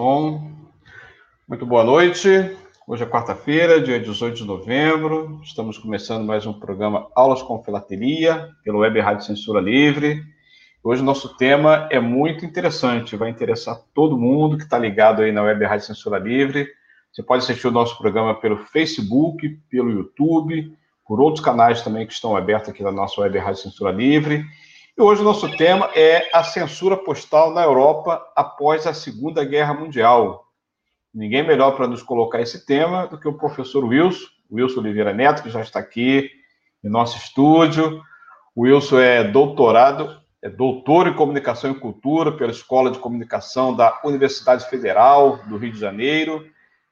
Som. Muito boa noite. Hoje é quarta-feira, dia 18 de novembro. Estamos começando mais um programa Aulas com Filatelia, pelo Web Rádio Censura Livre. Hoje o nosso tema é muito interessante, vai interessar todo mundo que está ligado aí na Web Rádio Censura Livre. Você pode assistir o nosso programa pelo Facebook, pelo YouTube, por outros canais também que estão abertos aqui na nossa Web Rádio Censura Livre. E hoje o nosso tema é a censura postal na Europa após a Segunda Guerra Mundial. Ninguém melhor para nos colocar esse tema do que o professor Wilson, Wilson Oliveira Neto, que já está aqui em nosso estúdio. O Wilson é doutorado, é doutor em comunicação e cultura pela Escola de Comunicação da Universidade Federal do Rio de Janeiro.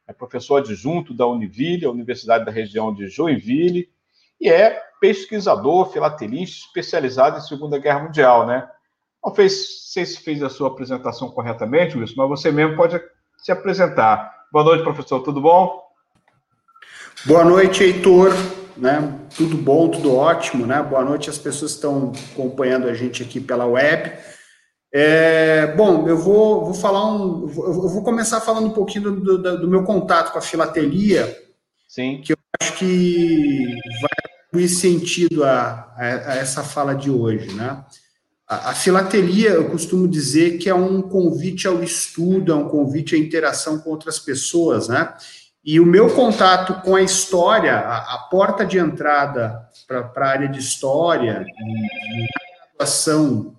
É professor adjunto da Univille, a Universidade da região de Joinville, e é pesquisador, filatelista, especializado em Segunda Guerra Mundial, né? Não fez, sei se fez a sua apresentação corretamente, Wilson, mas você mesmo pode se apresentar. Boa noite, professor, tudo bom? Boa noite, Heitor, né? Tudo bom, tudo ótimo, né? Boa noite às pessoas que estão acompanhando a gente aqui pela web. É, bom, eu vou, vou falar um. Eu vou começar falando um pouquinho do, do, do meu contato com a filatelia. Sim. Que eu acho que vai atribuir sentido a, a, a, essa fala de hoje, né? A, a, filatelia, eu costumo dizer que é um convite ao estudo, é um convite à interação com outras pessoas, né? E o meu contato com a história, a, a porta de entrada para a área de história e, atuação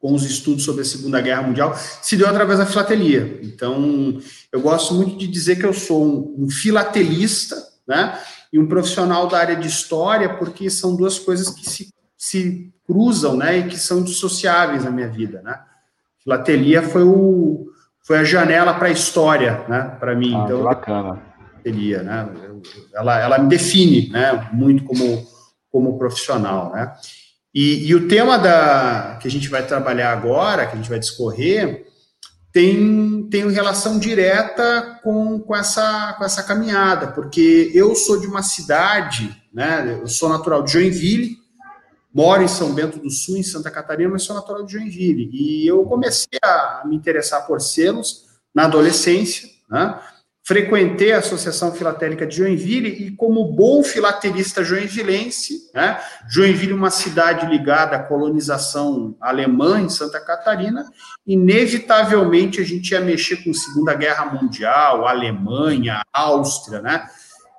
com os estudos sobre a Segunda Guerra Mundial se deu através da filatelia. Então, eu gosto muito de dizer que eu sou um, um filatelista, né? E um profissional da área de história, porque são duas coisas que se, se cruzam, né, e que são dissociáveis na minha vida, né. Filatelia foi o foi a janela para a história, né, para mim. Ah, então, bacana. Filatelia, né, ela, ela me define, né, muito como como profissional, né. E, e o tema da que a gente vai trabalhar agora, que a gente vai discorrer, tem, tem relação direta com, com, essa, com essa caminhada, porque eu sou de uma cidade, né, eu sou natural de Joinville, moro em São Bento do Sul, em Santa Catarina, mas sou natural de Joinville, e eu comecei a me interessar por selos na adolescência, né, frequentei a Associação Filatélica de Joinville e, como bom filatelista joinvilense, né, Joinville, uma cidade ligada à colonização alemã em Santa Catarina, inevitavelmente a gente ia mexer com Segunda Guerra Mundial, Alemanha, Áustria, né?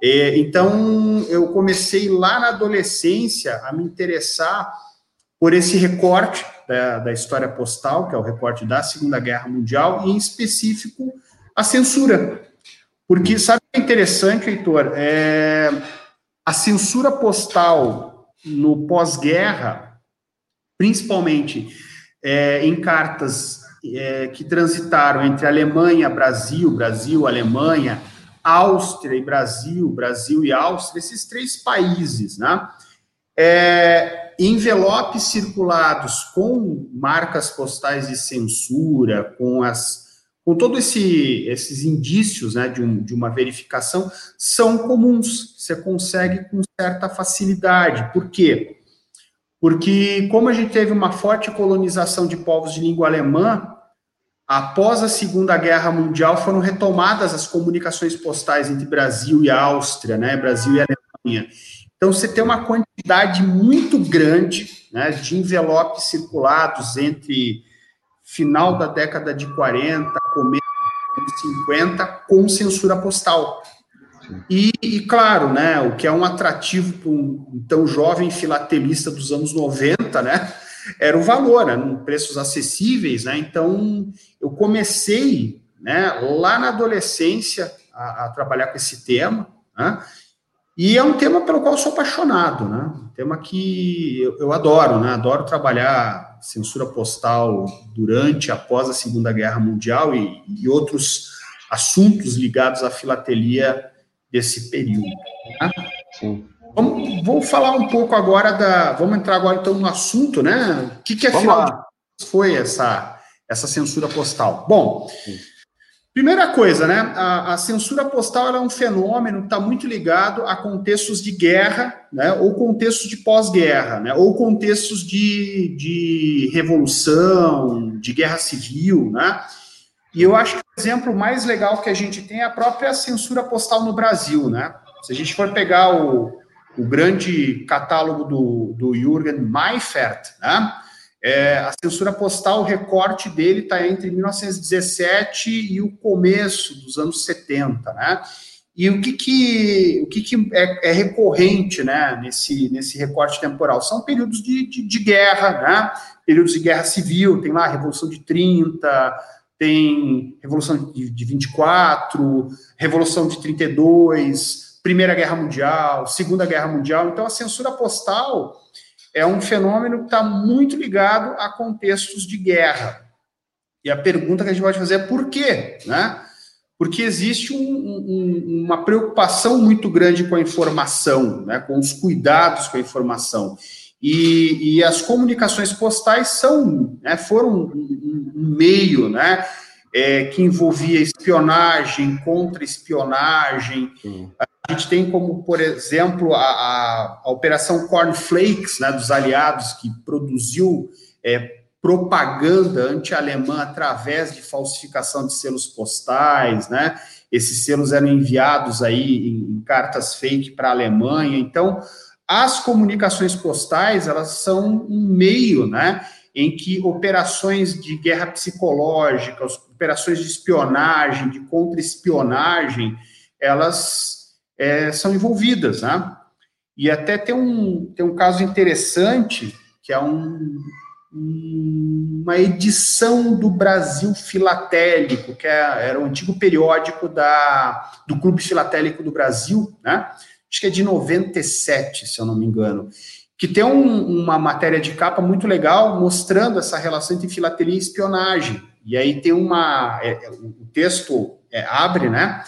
Então, eu comecei lá na adolescência a me interessar por esse recorte da, da história postal, que é o recorte da Segunda Guerra Mundial, e em específico a censura porque sabe o que é interessante, Heitor? É, a censura postal no pós-guerra, principalmente é, em cartas é, que transitaram entre Alemanha, Brasil, Brasil, Alemanha, Áustria e Brasil, Brasil e Áustria, esses três países, né? É, envelopes circulados com marcas postais de censura, com as com todos esse, esses indícios né, de, um, de, uma verificação, são comuns, você consegue com certa facilidade. Por quê? Porque, como a gente teve uma forte colonização de povos de língua alemã, após a Segunda Guerra Mundial foram retomadas as comunicações postais entre Brasil e Áustria, né, Brasil e Alemanha. Então, você tem uma quantidade muito grande né, de envelopes circulados entre final da década de 40, começo dos 50, com censura postal. E, e, claro, né, o que é um atrativo para um tão jovem filatelista dos anos 90, né, era o valor, né, preços acessíveis, né, então eu comecei, né, lá na adolescência a, a trabalhar com esse tema, né, e é um tema pelo qual eu sou apaixonado, né, um tema que eu, eu adoro, né, adoro trabalhar censura postal durante, após a Segunda Guerra Mundial e, e outros assuntos ligados à filatelia desse período. Né? Sim. Vamos, vou falar um pouco agora da. Vamos entrar agora então no assunto, né? O que, que afinal foi essa, essa censura postal? Bom, Sim. Primeira coisa, né? A, a censura postal é um fenômeno que está muito ligado a contextos de guerra, né? Ou contextos de pós-guerra, né? Ou contextos de, de revolução, de guerra civil, né? E eu acho que o exemplo mais legal que a gente tem é a própria censura postal no Brasil, né? Se a gente for pegar o, o grande catálogo do, do Jürgen Meifert, né? É, a censura postal, o recorte dele está entre 1917 e o começo dos anos 70, né? E o que, que, o que, que é, é, recorrente né, nesse, nesse recorte temporal? São períodos de, de, de, guerra, né? períodos de guerra civil, tem lá a Revolução de 30, tem Revolução de, de 24, Revolução de 32, Primeira Guerra Mundial, Segunda Guerra Mundial. Então, a censura postal é um fenômeno que está muito ligado a contextos de guerra. E a pergunta que a gente pode fazer é por quê? Né? Porque existe um, um, uma preocupação muito grande com a informação, né? com os cuidados com a informação. E, e as comunicações postais são, né, foram um, um meio né, é, que envolvia espionagem, contra-espionagem. A gente tem como, por exemplo, a, a, a Operação Cornflakes, né, dos aliados, que produziu é, propaganda anti-alemã através de falsificação de selos postais, né? Esses selos eram enviados aí em, em cartas fake para a Alemanha. Então, as comunicações postais, elas são um meio, né? em que operações de guerra psicológica, operações de espionagem, de contra-espionagem, elas é, são envolvidas, né? E até tem um, tem um caso interessante, que é um, uma edição do Brasil Filatélico, que é, era o antigo periódico da, do Clube Filatélico do Brasil, né? Acho que é de 97, se eu não me engano que tem um, uma matéria de capa muito legal mostrando essa relação entre filatelia e espionagem. E aí tem uma. É, é, o texto é, abre, né?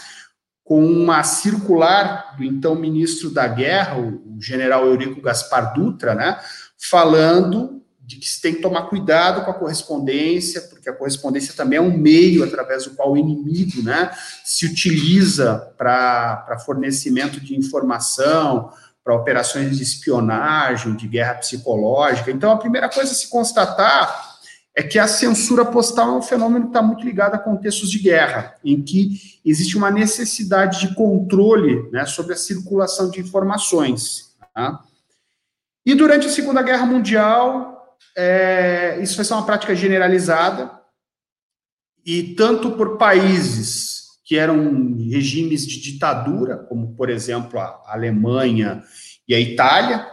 Com uma circular do então ministro da Guerra, o, general Eurico Gaspar Dutra, né? Falando de que se tem que tomar cuidado com a correspondência, porque a correspondência também é um meio através do qual o inimigo né, se utiliza para fornecimento de informação, para operações de espionagem, de guerra psicológica. Então, a primeira coisa a se constatar é que a censura postal é um fenômeno que está muito ligado a contextos de guerra, em que existe uma necessidade de controle né, sobre a circulação de informações. Tá? E durante a Segunda Guerra Mundial, é, isso vai ser uma prática generalizada, e tanto por países que eram regimes de ditadura, como, por exemplo, a Alemanha e a Itália,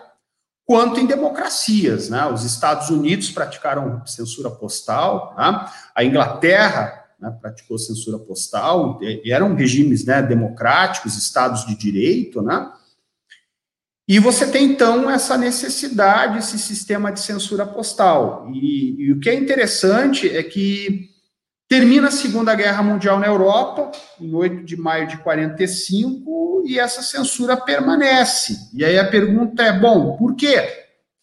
quanto em democracias. Né? Os Estados Unidos praticaram censura postal, né? a Inglaterra né, praticou censura postal, e eram regimes né, democráticos, estados de direito, né? E você tem, então, essa necessidade, esse sistema de censura postal. E, e o que é interessante é que Termina a Segunda Guerra Mundial na Europa, em 8 de maio de 45, e essa censura permanece. E aí a pergunta é, bom, por quê?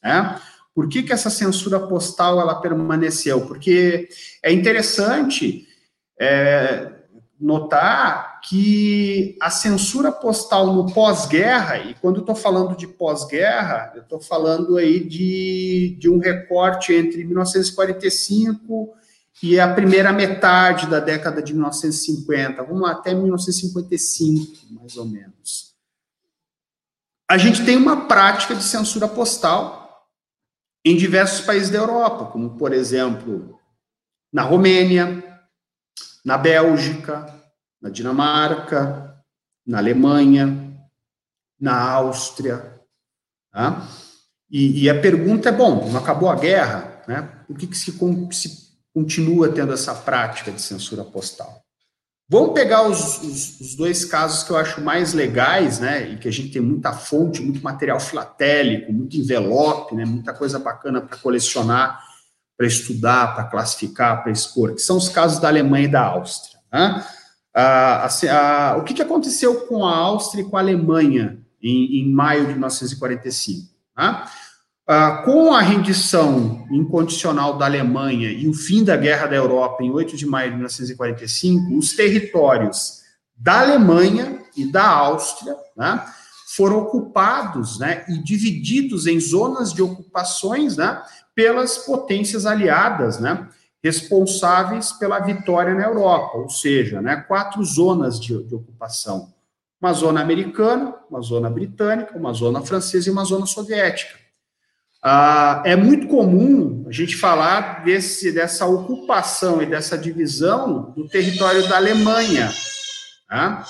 É? Por que, que essa censura postal ela permaneceu? Porque é interessante é, notar que a censura postal no pós-guerra, e quando eu estou falando de pós-guerra, eu estou falando aí de, de um recorte entre 1945 que é a primeira metade da década de 1950, vamos lá, até 1955, mais ou menos. A gente tem uma prática de censura postal em diversos países da Europa, como, por exemplo, na Romênia, na Bélgica, na Dinamarca, na Alemanha, na Áustria. Tá? E, e, a pergunta é: bom, não acabou a guerra, né? Por que, que se, se continua tendo essa prática de censura postal. Vamos pegar os, os, os, dois casos que eu acho mais legais, né, e que a gente tem muita fonte, muito material filatélico, muito envelope, né, muita coisa bacana para colecionar para estudar, para classificar, para expor, que são os casos da Alemanha e da Áustria. Né? Ah, assim, ah, o que, que aconteceu com a Áustria e com a Alemanha em, em maio de 1945? Né? Ah, com a rendição incondicional da Alemanha e o fim da Guerra da Europa em 8 de maio de 1945, os territórios da Alemanha e da Áustria né, foram ocupados né, e divididos em zonas de ocupações né, pelas potências aliadas, né, responsáveis pela vitória na Europa, ou seja, né, quatro zonas de, de ocupação: uma zona americana, uma zona britânica, uma zona francesa e uma zona soviética. Ah, é muito comum a gente falar desse, dessa ocupação e dessa divisão do território da Alemanha. Tá?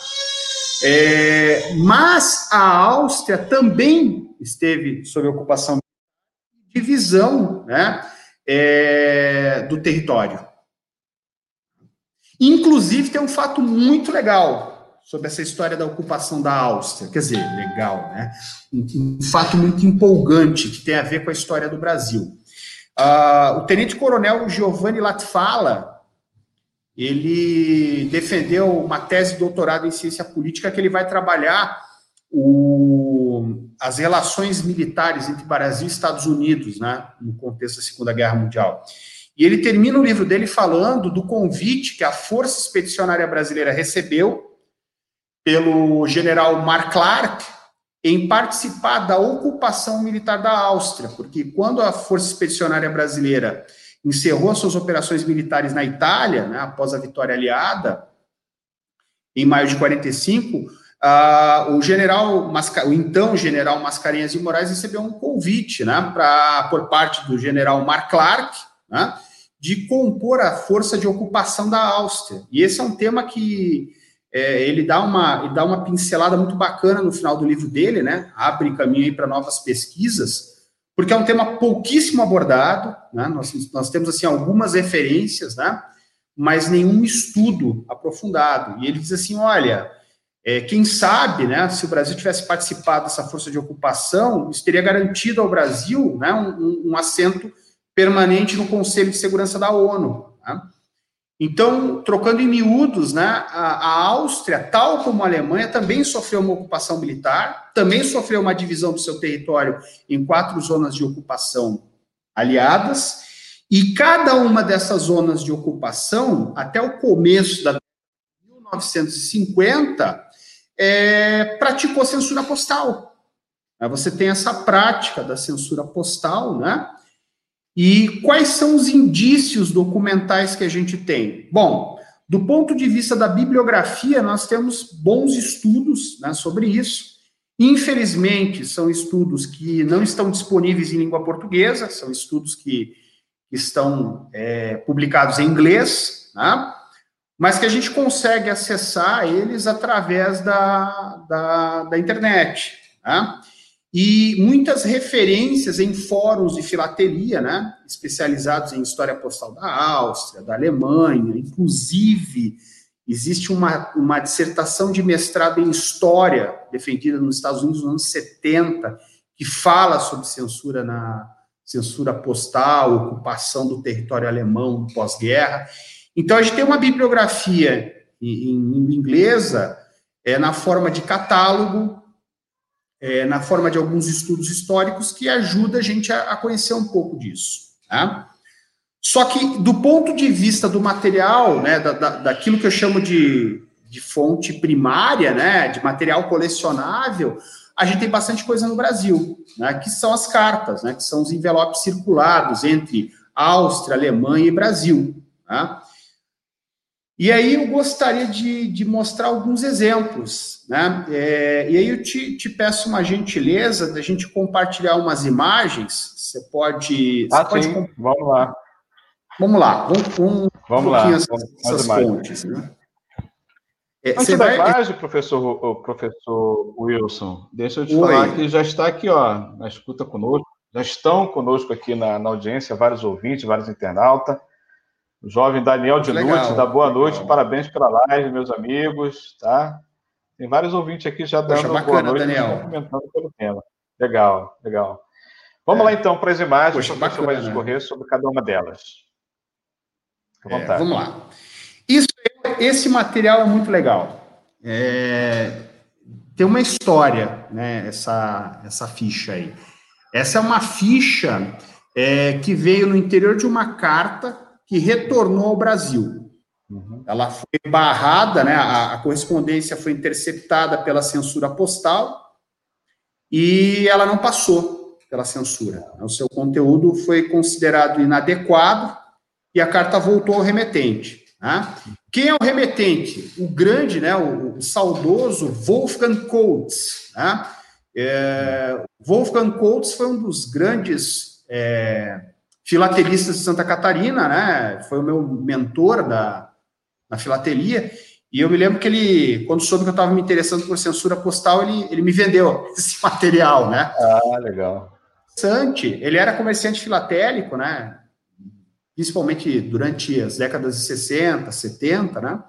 É, mas a Áustria também esteve sob ocupação divisão né, é, do território. Inclusive, tem um fato muito legal sobre essa história da ocupação da Áustria. Quer dizer, legal, né? Um, um fato muito empolgante que tem a ver com a história do Brasil. Uh, o tenente-coronel Giovanni Latfala, ele defendeu uma tese de doutorado em ciência política que ele vai trabalhar o, as relações militares entre Brasil e Estados Unidos, né, no contexto da Segunda Guerra Mundial. E ele termina o livro dele falando do convite que a Força Expedicionária Brasileira recebeu pelo general Mark Clark em participar da ocupação militar da Áustria, porque quando a Força Expedicionária Brasileira encerrou suas operações militares na Itália, né, após a vitória aliada, em maio de 45, Uh, o general, o então general Mascarenhas de Moraes recebeu um convite, né, pra, por parte do general Mark Clark, né, de compor a força de ocupação da Áustria. E esse é um tema que é, ele dá uma ele dá uma pincelada muito bacana no final do livro dele, né, abre caminho para novas pesquisas, porque é um tema pouquíssimo abordado, né, nós, nós temos assim algumas referências, né, mas nenhum estudo aprofundado. E ele diz assim, olha é, quem sabe, né, se o Brasil tivesse participado dessa força de ocupação, isso teria garantido ao Brasil né, um, um assento permanente no Conselho de Segurança da ONU. Né? Então, trocando em miúdos, né, a, a, Áustria, tal como a Alemanha, também sofreu uma ocupação militar, também sofreu uma divisão do seu território em quatro zonas de ocupação aliadas, e cada uma dessas zonas de ocupação, até o começo da 1950, é, praticou censura postal. Você tem essa prática da censura postal, né? E quais são os indícios documentais que a gente tem? Bom, do ponto de vista da bibliografia, nós temos bons estudos né, sobre isso. Infelizmente, são estudos que não estão disponíveis em língua portuguesa, são estudos que estão é, publicados em inglês, né? mas que a gente consegue acessar eles através da, da, da internet. Né? E muitas referências em fóruns de filatelia, né? especializados em história postal da Áustria, da Alemanha, inclusive existe uma, uma dissertação de mestrado em história defendida nos Estados Unidos nos anos 70, que fala sobre censura na censura postal, ocupação do território alemão pós-guerra, então, a gente tem uma bibliografia em, em inglesa é, na forma de catálogo, é, na forma de alguns estudos históricos, que ajuda a gente a, a conhecer um pouco disso. Tá? Só que, do ponto de vista do material, né, da, da, daquilo que eu chamo de, de fonte primária, né, de material colecionável, a gente tem bastante coisa no Brasil, né, que são as cartas, né, que são os envelopes circulados entre Áustria, Alemanha e Brasil. Tá? E aí eu gostaria de, de mostrar alguns exemplos, né? É, e aí eu te, te, peço uma gentileza da gente compartilhar umas imagens. Você pode. Ah, você sim. Pode... Vamos lá. Vamos lá. Vamos, vamos, vamos um lá. Essas, essas fontes, né? É, Antes da vai... imagem, professor, professor Wilson, deixa eu te Oi. falar que já está aqui, ó, na escuta conosco, já estão conosco aqui na, na audiência, vários ouvintes, vários internautas. O jovem Daniel de Lute, da boa legal. noite, parabéns pela live, meus amigos, tá? Tem vários ouvintes aqui já dando Poxa, bacana, boa noite, Daniel. comentando pelo tema. Legal, legal. Vamos é. lá então para as imagens, Poxa, o vai discorrer sobre cada uma delas. É, vamos lá. Isso, esse material é muito legal. É, tem uma história, né? Essa, essa ficha aí. Essa é uma ficha é, que veio no interior de uma carta que retornou ao Brasil. Uhum. Ela foi barrada, né? A, a, correspondência foi interceptada pela censura postal e ela não passou pela censura. O seu conteúdo foi considerado inadequado e a carta voltou ao remetente. Né? Quem é o remetente? O grande, né? O, o saudoso Wolfgang Coates. Né? É, Wolfgang Coates foi um dos grandes é, filatelistas de Santa Catarina, né? Foi o meu mentor da, na filatelia. E eu me lembro que ele, quando soube que eu estava me interessando por censura postal, ele, ele me vendeu esse material, né? Ah, legal. Interessante. Ele era comerciante filatélico, né? Principalmente durante as décadas de 60, 70, né?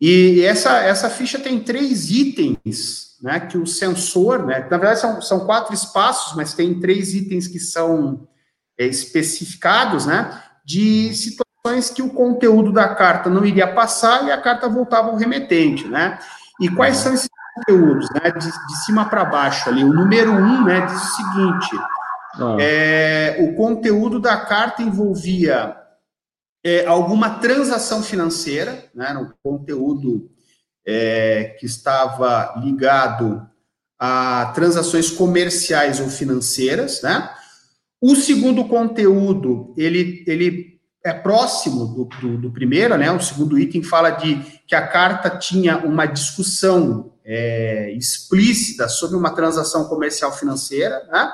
E essa, essa ficha tem três itens, né? Que o sensor, né? Na verdade, são, são quatro espaços, mas tem três itens que são especificados, né? De situações que o conteúdo da carta não iria passar e a carta voltava ao remetente, né? E quais são esses conteúdos, né? De, de cima para baixo ali. O número um, né, diz o seguinte: ah. é, o conteúdo da carta envolvia é, alguma transação financeira, né? No conteúdo é, que estava ligado a transações comerciais ou financeiras, né? O segundo conteúdo, ele, ele é próximo do, do, do, primeiro, né? O segundo item fala de que a carta tinha uma discussão é, explícita sobre uma transação comercial financeira, né?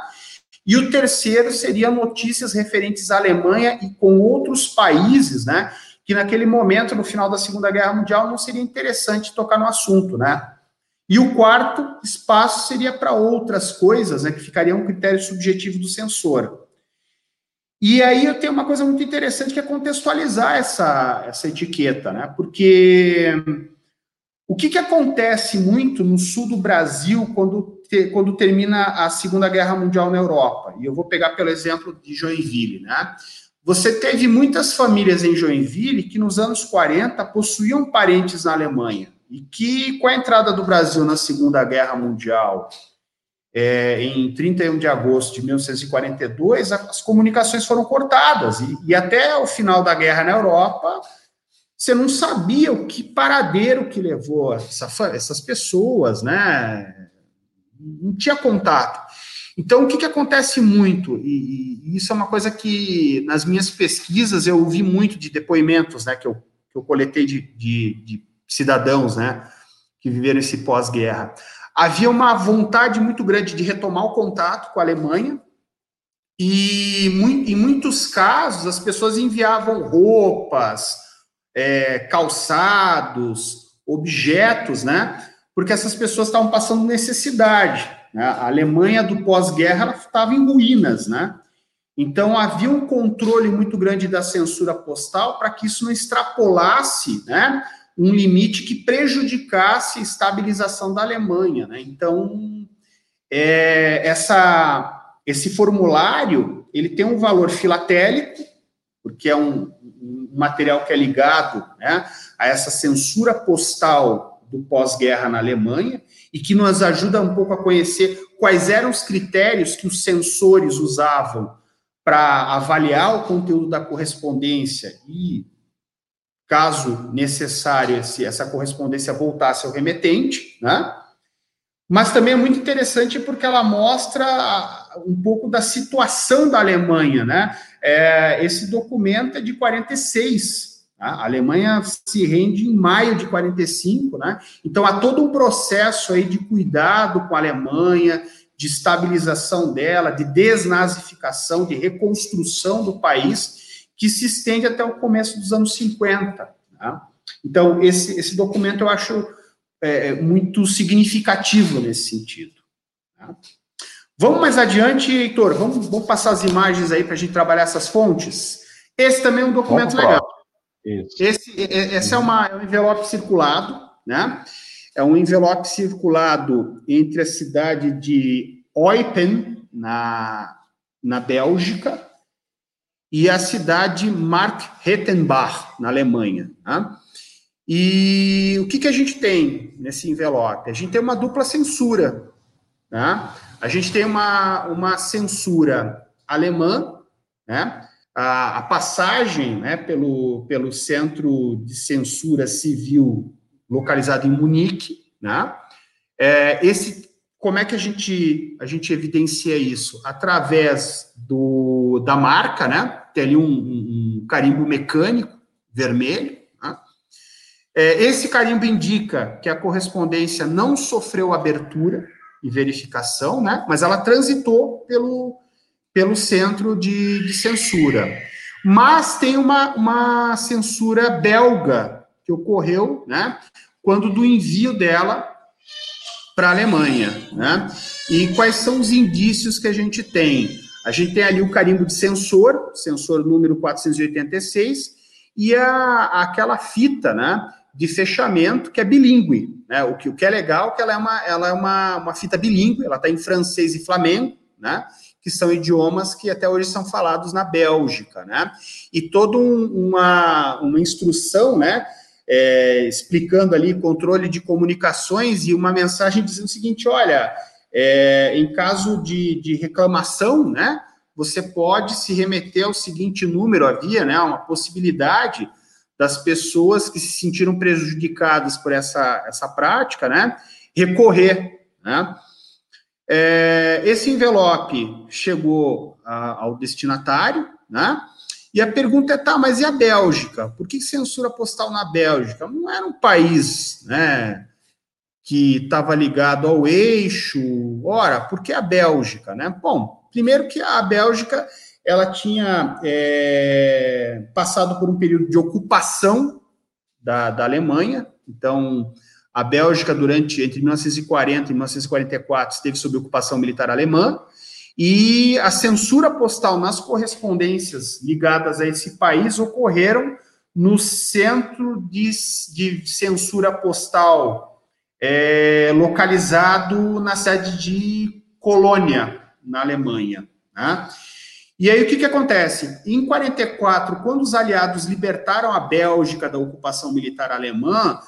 E o terceiro seria notícias referentes à Alemanha e com outros países, né? Que naquele momento, no final da Segunda Guerra Mundial, não seria interessante tocar no assunto, né? E o quarto espaço seria para outras coisas, né? Que ficaria um critério subjetivo do censor. E aí eu tenho uma coisa muito interessante que é contextualizar essa, essa etiqueta, né? Porque o que, que acontece muito no sul do Brasil quando, te, quando termina a Segunda Guerra Mundial na Europa? E eu vou pegar pelo exemplo de Joinville, né? Você teve muitas famílias em Joinville que nos anos 40 possuíam parentes na Alemanha e que, com a entrada do Brasil na Segunda Guerra Mundial é, em 31 de agosto de 1942, as comunicações foram cortadas, e, e, até o final da guerra na Europa, você não sabia o que paradeiro que levou essa, essas pessoas, né? Não tinha contato. Então, o que, que acontece muito, e, e, isso é uma coisa que nas minhas pesquisas eu ouvi muito de depoimentos, né, que eu, que eu coletei de, de, de cidadãos, né, que viveram esse pós-guerra havia uma vontade muito grande de retomar o contato com a Alemanha, e em muitos casos as pessoas enviavam roupas, é, calçados, objetos, né? Porque essas pessoas estavam passando necessidade. Né? A Alemanha do pós-guerra estava em ruínas, né? Então havia um controle muito grande da censura postal para que isso não extrapolasse, né? Um limite que prejudicasse a estabilização da Alemanha. Né? Então, é, essa, esse formulário ele tem um valor filatélico, porque é um, um material que é ligado né, a essa censura postal do pós-guerra na Alemanha e que nos ajuda um pouco a conhecer quais eram os critérios que os censores usavam para avaliar o conteúdo da correspondência e caso necessário esse, essa correspondência voltasse ao remetente, né? Mas também é muito interessante porque ela mostra um pouco da situação da Alemanha, né? É, esse documento é de 46. Tá? A Alemanha se rende em maio de 45, né? Então há todo um processo aí de cuidado com a Alemanha, de estabilização dela, de desnazificação, de reconstrução do país que se estende até o começo dos anos 50. Tá? Então, esse, esse documento eu acho é, é, muito significativo nesse sentido. Tá? Vamos mais adiante, Heitor, vamos, vamos passar as imagens aí para a gente trabalhar essas fontes. Esse também é um documento legal. Esse, esse é, uma, é um envelope circulado, né? É um envelope circulado entre a cidade de Eupen, na na Bélgica, e a cidade Mark-Rettenbach, na Alemanha. Tá? E o que, que a gente tem nesse envelope? A gente tem uma dupla censura. Tá? A gente tem uma, uma censura alemã, né? a, a passagem né, pelo, pelo Centro de Censura Civil localizado em Munique. Né? É, esse, como é que a gente, a gente evidencia isso? Através do, da marca, né? Tem ali um, um, carimbo mecânico vermelho. Né? É, esse carimbo indica que a correspondência não sofreu abertura e verificação, né? mas ela transitou pelo, pelo centro de, de censura. Mas tem uma, uma censura belga que ocorreu, né, quando do envio dela para a Alemanha, né? E quais são os indícios que a gente tem? A gente tem ali o carimbo de censor, sensor número 486, e a, aquela fita, né, de fechamento que é bilíngue, né? O que, o que é legal é que ela é uma, ela é uma, uma fita bilíngue, ela está em francês e flamengo, né? que são idiomas que até hoje são falados na Bélgica, né? E toda um, uma, uma instrução, né? É, explicando ali controle de comunicações e uma mensagem dizendo o seguinte: olha, é, em caso de, de reclamação, né? Você pode se remeter ao seguinte número, havia, né? Uma possibilidade das pessoas que se sentiram prejudicadas por essa, essa prática, né? Recorrer, né? É, esse envelope chegou a, ao destinatário, né? E a pergunta é, tá, mas e a Bélgica? Por que censura postal na Bélgica? Não era um país, né, que estava ligado ao eixo. Ora, por que a Bélgica, né? Bom, primeiro que a Bélgica, ela tinha é, passado por um período de ocupação da, da Alemanha, então a Bélgica, durante entre 1940 e 1944, esteve sob ocupação militar alemã, e a censura postal nas correspondências ligadas a esse país ocorreram no Centro de, de Censura Postal, é, localizado na sede de Colônia, na Alemanha. Né? E aí o que, que acontece? Em 44, quando os aliados libertaram a Bélgica da ocupação militar alemã,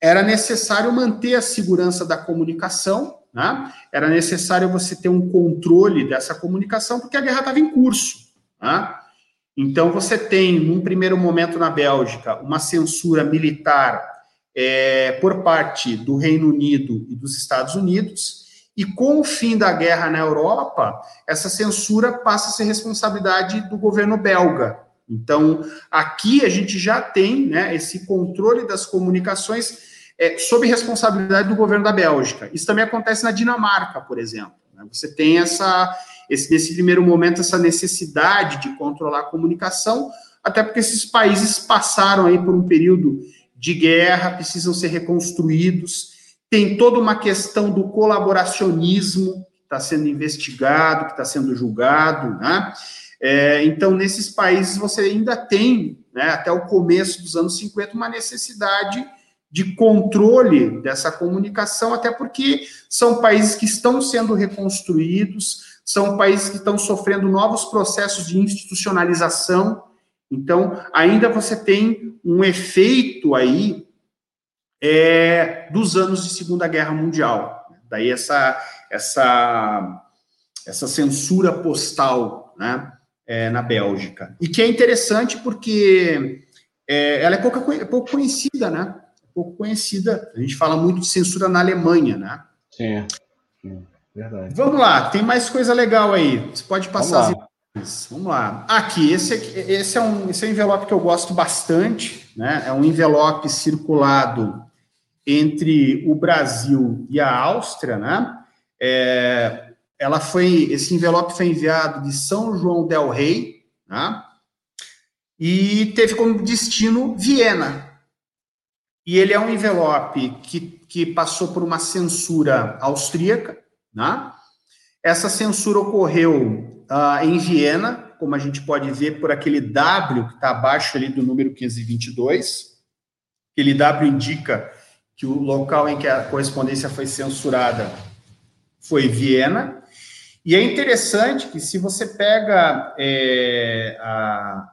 era necessário manter a segurança da comunicação, né? era necessário você ter um controle dessa comunicação, porque a guerra estava em curso. Né? Então, você tem, num primeiro momento na Bélgica, uma censura militar é, por parte do Reino Unido e dos Estados Unidos, e com o fim da guerra na Europa, essa censura passa a ser responsabilidade do governo belga. Então, aqui a gente já tem né, esse controle das comunicações é, sob responsabilidade do governo da Bélgica. Isso também acontece na Dinamarca, por exemplo. Né? Você tem essa, esse, nesse primeiro momento, essa necessidade de controlar a comunicação, até porque esses países passaram aí por um período de guerra, precisam ser reconstruídos. Tem toda uma questão do colaboracionismo que está sendo investigado, que está sendo julgado, né? É, então, nesses países, você ainda tem, né, até o começo dos anos 50, uma necessidade de controle dessa comunicação, até porque são países que estão sendo reconstruídos, são países que estão sofrendo novos processos de institucionalização. Então, ainda você tem um efeito aí é, dos anos de Segunda Guerra Mundial. Daí essa, essa, essa censura postal né, é, na Bélgica. E que é interessante porque é, ela é pouco, é pouco conhecida, né? pouco conhecida. A gente fala muito de censura na Alemanha, né? Sim, sim verdade. Vamos lá, tem mais coisa legal aí. Você pode passar as Vamos lá. Aqui, esse, esse, é um, esse é um envelope que eu gosto bastante, né? É um envelope circulado entre o Brasil e a Áustria, né? É, ela foi, esse envelope foi enviado de São João del Rei, né? E teve como destino Viena, e ele é um envelope que, que passou por uma censura austríaca, né? Essa censura ocorreu uh, em Viena, como a gente pode ver por aquele W que está abaixo ali do número 522. Aquele W indica que o local em que a correspondência foi censurada foi Viena. E é interessante que se você pega é, a,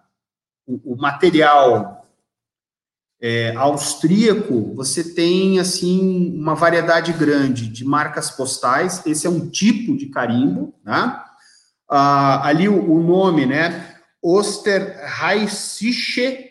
o, o, material é, austríaco, você tem assim uma variedade grande de marcas postais. Esse é um tipo de carimbo, né? Ah, ali o, o, nome, né? Osterreichische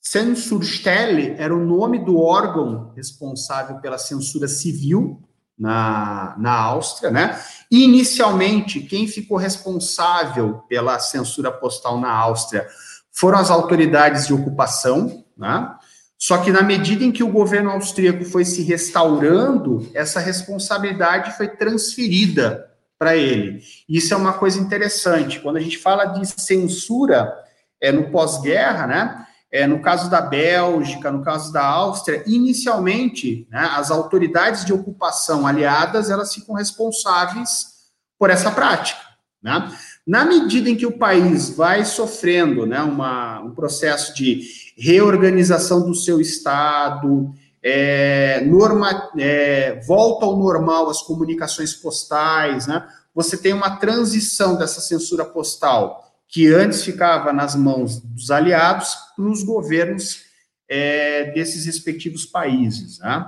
Censurstelle era o nome do órgão responsável pela censura civil na, na Áustria, né? Inicialmente, quem ficou responsável pela censura postal na Áustria foram as autoridades de ocupação, né? Só que na medida em que o governo austríaco foi se restaurando, essa responsabilidade foi transferida para ele. Isso é uma coisa interessante. Quando a gente fala de censura é no pós-guerra, né? É, no caso da Bélgica, no caso da Áustria, inicialmente, né, as autoridades de ocupação aliadas, elas ficam responsáveis por essa prática. Né? Na medida em que o país vai sofrendo né, uma, um processo de reorganização do seu Estado, é, norma, é, volta ao normal as comunicações postais, né? você tem uma transição dessa censura postal que antes ficava nas mãos dos aliados, para os governos é, desses respectivos países. Né?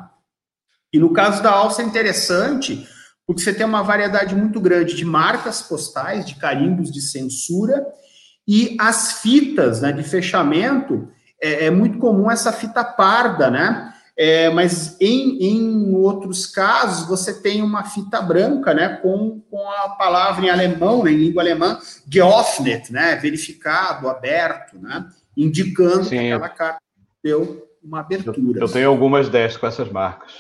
E no caso da Áustria é interessante, porque você tem uma variedade muito grande de marcas postais, de carimbos de censura, e as fitas né, de fechamento, é, é muito comum essa fita parda, né? É, mas em, em outros casos você tem uma fita branca, né, com, com a palavra em alemão, né, em língua alemã, geöffnet, né, verificado, aberto, né, indicando Sim. que aquela carta deu uma abertura. Eu, eu tenho algumas dessas com essas marcas.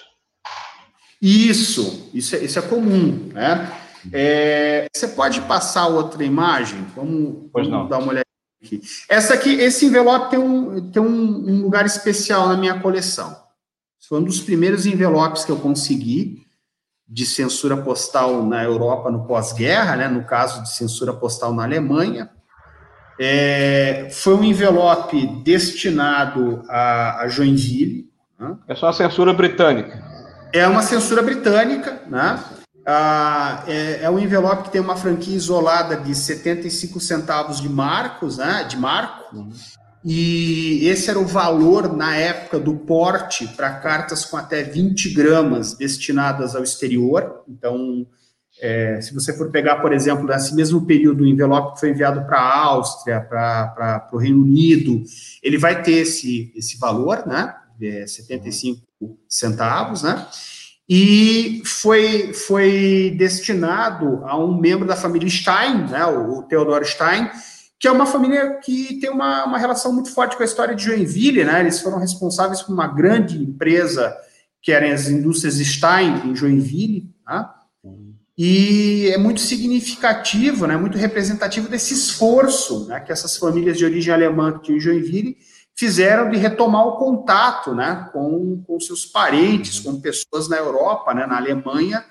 Isso, isso é, isso é comum, né? É, você pode passar outra imagem? Vamos, vamos dar uma olhada aqui. Essa aqui, esse envelope tem um, tem um, um lugar especial na minha coleção. Foi um dos primeiros envelopes que eu consegui de censura postal na Europa no pós-guerra, né, no caso de censura postal na Alemanha. É, foi um envelope destinado a, a Joinville. Né? É só a censura britânica. É uma censura britânica, né? Ah, é, é, um envelope que tem uma franquia isolada de 75 centavos de marcos, né? De marco. E esse era o valor na época do porte para cartas com até 20 gramas destinadas ao exterior. Então, é, se você for pegar, por exemplo, nesse mesmo período, o envelope que foi enviado para a Áustria, para o Reino Unido, ele vai ter esse, esse valor, né? É 75 centavos, né? E foi, foi destinado a um membro da família Stein, né? O Theodor Stein, que é uma família que tem uma, uma relação muito forte com a história de Joinville, né? Eles foram responsáveis por uma grande empresa que eram as indústrias Stein em Joinville, tá? E é muito significativo, né, muito representativo desse esforço né, que essas famílias de origem alemã que tinham em Joinville fizeram de retomar o contato né, com, com seus parentes, com pessoas na Europa, né, na Alemanha,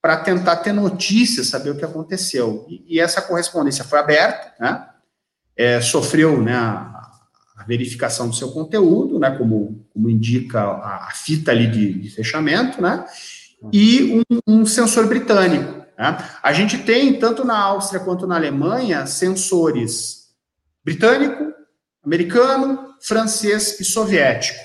para tentar ter notícias, saber o que aconteceu. E, e essa correspondência foi aberta, né, é, sofreu né, a, a, verificação do seu conteúdo, né, como, como indica a, a fita ali de, de, fechamento, né, e um, um sensor britânico. Né. A gente tem, tanto na Áustria quanto na Alemanha, sensores britânico, americano, francês e soviético.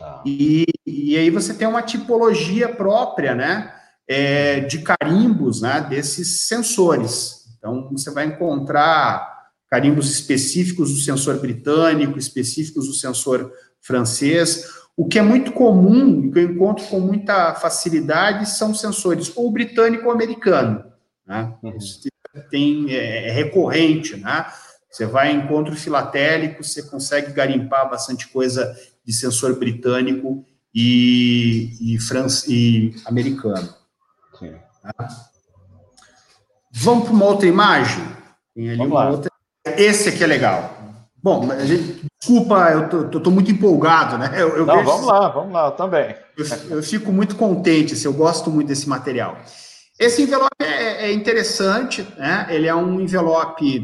Ah. E, e aí você tem uma tipologia própria, né, é, de carimbos, né, desses sensores. Então, você vai encontrar carimbos específicos do sensor britânico, específicos do sensor francês. O que é muito comum, e que eu encontro com muita facilidade, são sensores ou britânico ou americano. Né? Uhum. Isso tem, é, é, recorrente, né? Você vai em encontro filatélico, você consegue garimpar bastante coisa de sensor britânico e, e, e americano. Sim. Tá? Vamos para uma outra imagem? Tem ali Vamos uma lá. outra esse aqui é legal. Bom, gente, desculpa, eu tô, muito empolgado, né? Eu, eu Não, vejo, vamos lá, vamos lá, também. Eu, eu, fico muito contente, assim, eu gosto muito desse material. Esse envelope é, é interessante, né? Ele é um envelope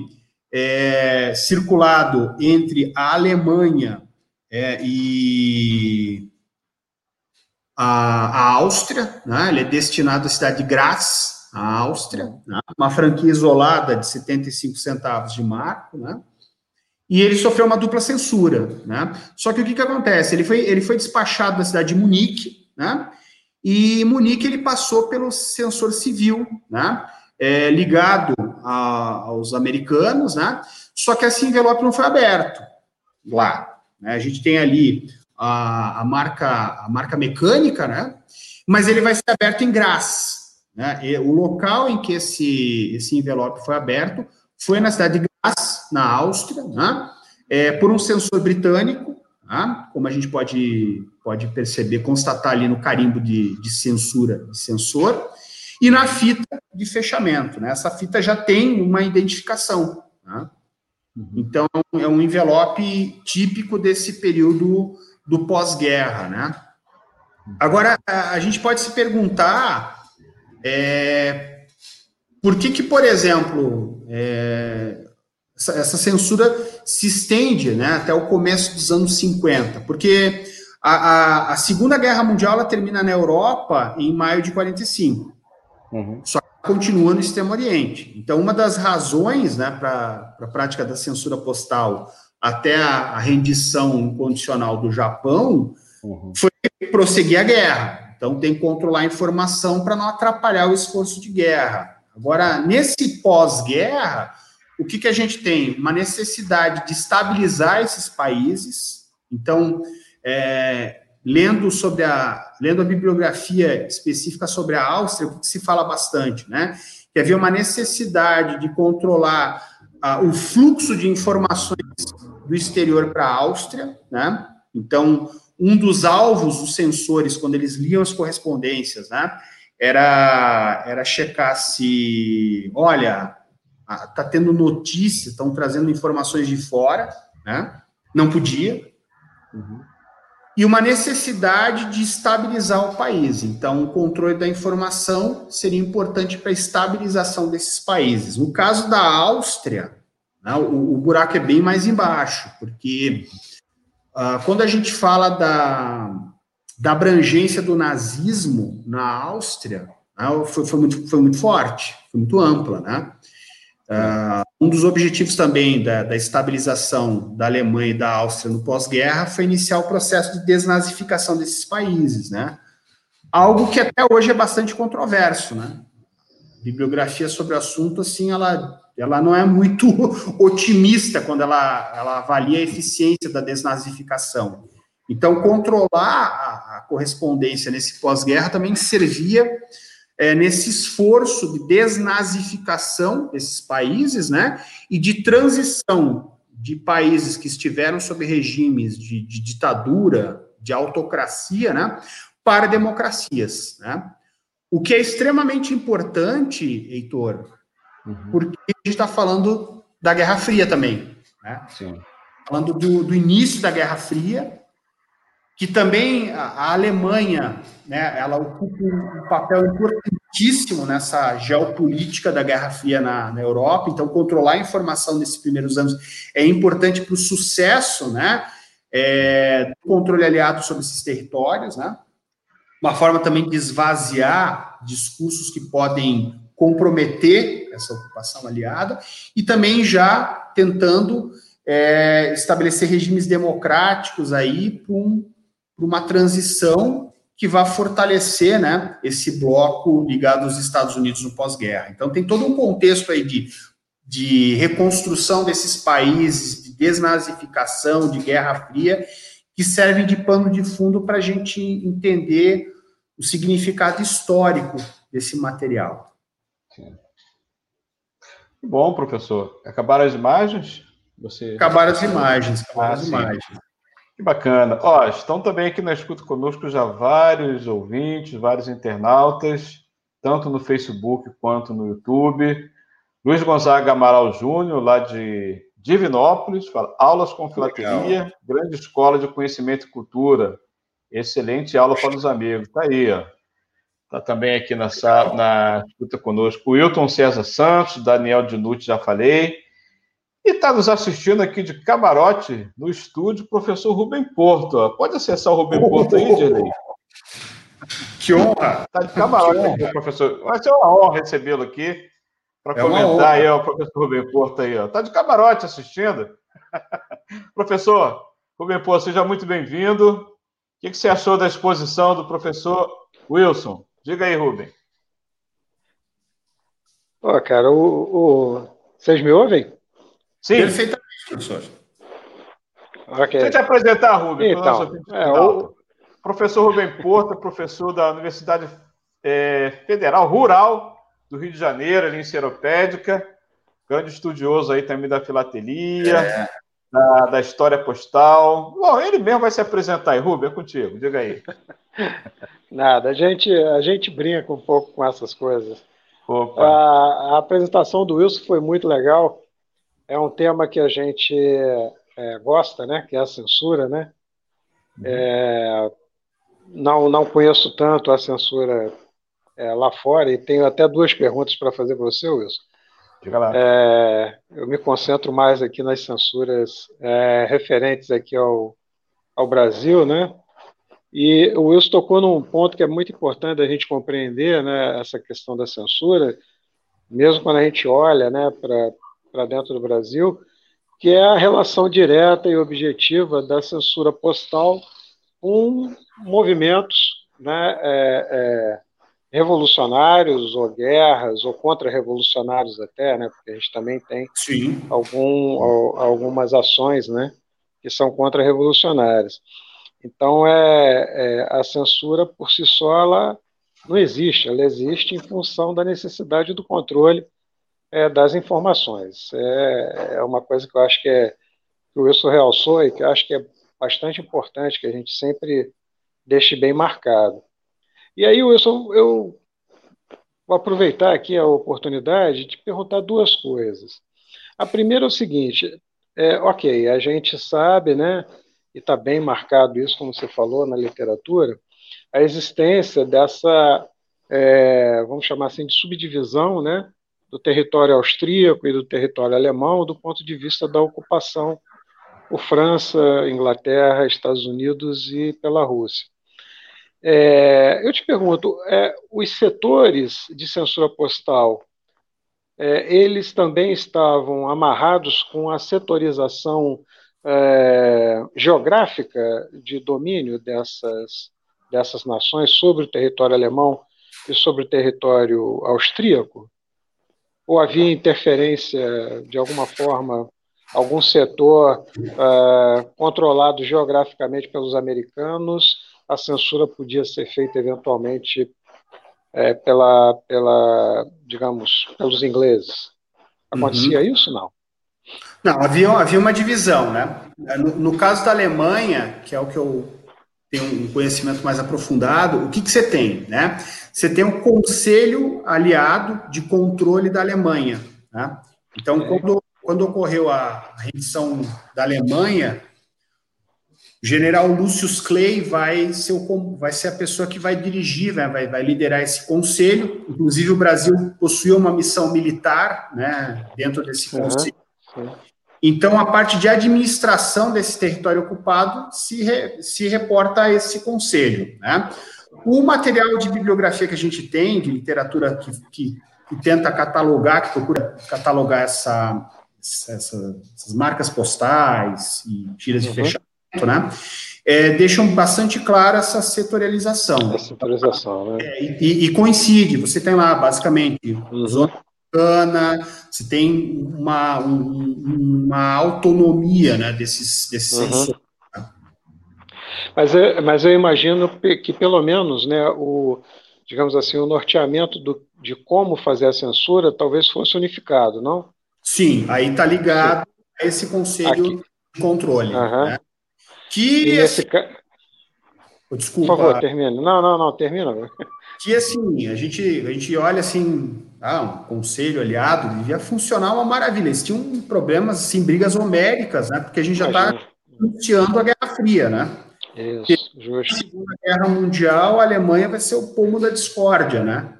é, circulado entre a Alemanha é, e a, a, Áustria, né? Ele é destinado à cidade de Graz, a Áustria, né? uma franquia isolada de 75 centavos de marco, né? E ele sofreu uma dupla censura, né? Só que o que, que acontece? Ele foi, ele foi despachado da cidade de Munique, né? E Munique ele passou pelo censor civil, né? É, ligado a, aos americanos, né? Só que esse envelope não foi aberto lá. Né? A gente tem ali a, a, marca a marca mecânica, né? Mas ele vai ser aberto em Graz. Né? E o local em que esse, esse envelope foi aberto foi na cidade de Graz, na Áustria, né? É, por um sensor britânico, né? como a gente pode, pode perceber, constatar ali no carimbo de, de censura de sensor, e na fita de fechamento. Né? Essa fita já tem uma identificação. Né? Uhum. Então, é um envelope típico desse período do pós-guerra, né? Agora, a, a, gente pode se perguntar é, por que que, por exemplo, é, essa, essa, censura se estende né, até o começo dos anos 50? Porque a, a, a Segunda Guerra Mundial termina na Europa em maio de 45. Uhum. Só continua no Extremo Oriente. Então, uma das razões né, para a prática da censura postal até a, a rendição condicional do Japão uhum. foi prosseguir a guerra. Então, tem que controlar a informação para não atrapalhar o esforço de guerra. Agora, nesse pós-guerra, o que, que a gente tem? Uma necessidade de estabilizar esses países. Então, é, lendo sobre a lendo a bibliografia específica sobre a Áustria, o que se fala bastante, né? Que havia uma necessidade de controlar uh, o fluxo de informações do exterior para a Áustria, né? Então, um dos alvos dos sensores, quando eles liam as correspondências, né? Era, era checar se, olha, tá tendo notícia, estão trazendo informações de fora, né? Não podia. Uhum e uma necessidade de estabilizar o país. Então, o controle da informação seria importante para a estabilização desses países. No caso da Áustria, né, o, o, buraco é bem mais embaixo, porque uh, quando a gente fala da, da abrangência do nazismo na Áustria, né, foi, foi, muito, foi muito forte, foi muito ampla, né? Uh, um dos objetivos também da, da, estabilização da Alemanha e da Áustria no pós-guerra foi iniciar o processo de desnazificação desses países, né? Algo que até hoje é bastante controverso, né? Bibliografia sobre o assunto, assim, ela, ela não é muito otimista quando ela, ela avalia a eficiência da desnazificação. Então, controlar a, a correspondência nesse pós-guerra também servia é, nesse esforço de desnazificação desses países, né, e de transição de países que estiveram sob regimes de, de ditadura, de autocracia, né, para democracias, né. O que é extremamente importante, Heitor, uhum. porque a gente está falando da Guerra Fria também, né? Sim. Falando do, do início da Guerra Fria, que também a Alemanha, né, ela ocupa um papel importantíssimo nessa geopolítica da Guerra Fria na, na Europa, então controlar a informação nesses primeiros anos é importante para o sucesso, né, é, do controle aliado sobre esses territórios, né, uma forma também de esvaziar discursos que podem comprometer essa ocupação aliada, e também já tentando é, estabelecer regimes democráticos aí para um uma transição que vai fortalecer né, esse bloco ligado aos Estados Unidos no pós-guerra. Então, tem todo um contexto aí de, de reconstrução desses países, de desnazificação, de Guerra Fria, que servem de pano de fundo para a gente entender o significado histórico desse material. Sim. Bom, professor. Acabaram as imagens? Você... Acabaram as imagens, acabaram ah, as sim. imagens. Que bacana. Ó, estão também aqui na escuta conosco já vários ouvintes, vários internautas, tanto no Facebook quanto no YouTube. Luiz Gonzaga Amaral Júnior, lá de Divinópolis, fala aulas com filatelia, grande escola de conhecimento e cultura. Excelente aula para os amigos. Está aí, ó. Está também aqui na, na escuta conosco o Wilton César Santos, Daniel Dinucci, já falei. E está nos assistindo aqui de camarote no estúdio o professor Rubem Porto. Pode acessar o Rubem Porto aí, Dirley? Que honra! Está de camarote aqui, professor. Vai ser uma honra recebê-lo aqui para é comentar aí, ó, o professor Rubem Porto aí. Está de camarote assistindo. professor Rubem Porto, seja muito bem-vindo. O que, que você achou da exposição do professor Wilson? Diga aí, Rubem. Ó, oh, cara, o, o, vocês me ouvem? Sim. Perfeitamente, professor. Okay. Deixa eu te apresentar, Rubem. Então, é, o... Professor Rubem Porto, professor da Universidade é, Federal Rural do Rio de Janeiro, ali em Seropédica, grande estudioso aí também da filatelia, é. Da, da, história postal. Bom, ele mesmo vai se apresentar aí. Rubem, é contigo, diga aí. Nada, a gente, a gente brinca um pouco com essas coisas. A, a, apresentação do Wilson foi muito legal. É um tema que a gente é, gosta, né? Que é a censura, né? Uhum. É, não, não conheço tanto a censura é, lá fora e tenho até duas perguntas para fazer para você, Wilson. Diga lá. É, eu me concentro mais aqui nas censuras é, referentes aqui ao, ao Brasil, né? E o Wilson tocou num ponto que é muito importante a gente compreender, né? Essa questão da censura, mesmo quando a gente olha, né, para dentro do Brasil, que é a relação direta e objetiva da censura postal com movimentos, né? É, é, revolucionários ou guerras ou contra-revolucionários até, né? Porque a gente também tem Sim. Algum, algumas ações, né? Que são contra-revolucionárias. Então, é, é, a censura por si só ela não existe. Ela existe em função da necessidade do controle é, das informações. É, é, uma coisa que eu acho que, é, que o Wilson realçou e que eu acho que é bastante importante que a gente sempre deixe bem marcado. E aí, Wilson, eu vou aproveitar aqui a oportunidade de perguntar duas coisas. A primeira é o seguinte: é, ok, a gente sabe, né, e está bem marcado isso, como você falou, na literatura, a existência dessa, é, vamos chamar assim, de subdivisão, né, do território austríaco e do território alemão do ponto de vista da ocupação por França, Inglaterra, Estados Unidos e pela Rússia. É, eu te pergunto, é, os setores de censura postal, é, eles também estavam amarrados com a setorização é, geográfica de domínio dessas, dessas nações sobre o território alemão e sobre o território austríaco? Ou havia interferência, de alguma forma, algum setor é, controlado geograficamente pelos americanos a censura podia ser feita eventualmente é, pela, pela, digamos, pelos ingleses. Acontecia uhum. isso, não? Não, havia, havia uma divisão, né? No, no, caso da Alemanha, que é o que eu tenho um conhecimento mais aprofundado, o que, que você tem, né? Você tem o Conselho Aliado de Controle da Alemanha, né? Então, é. quando, quando ocorreu a rendição da Alemanha, o general Lucius Clay vai ser, o, vai ser a pessoa que vai dirigir, né, vai, vai liderar esse conselho. Inclusive, o Brasil possuía uma missão militar né, dentro desse conselho. Uhum. Então, a parte de administração desse território ocupado se, re, se reporta a esse conselho. Né? O material de bibliografia que a gente tem, de literatura que, que, que tenta catalogar, que procura catalogar essa, essa, essas marcas postais e tiras uhum. de fechamento, né? É, deixam bastante clara essa setorialização. A setorialização, né? É, e, e, coincide, você tem lá, basicamente, zona urbana, você tem uma, um, uma autonomia né, desses, desses uhum. sensores. Né? Mas, eu, mas eu imagino que, pelo menos, né, o, digamos assim, o norteamento do, de como fazer a censura talvez fosse unificado, não? Sim, aí está ligado Sim. a esse conselho Aqui. de controle. Uhum. Né? Que. Esse... Desculpa. Por favor, termina. Não, não, não, termina. Que assim, a gente, a gente olha assim, ah, um conselho aliado devia funcionar uma maravilha. Eles tinham problemas, assim, brigas homéricas, né? Porque a gente já está iniciando a Guerra Fria, né? Isso, justo. Na Segunda Guerra Mundial, a Alemanha vai ser o pomo da discórdia, né?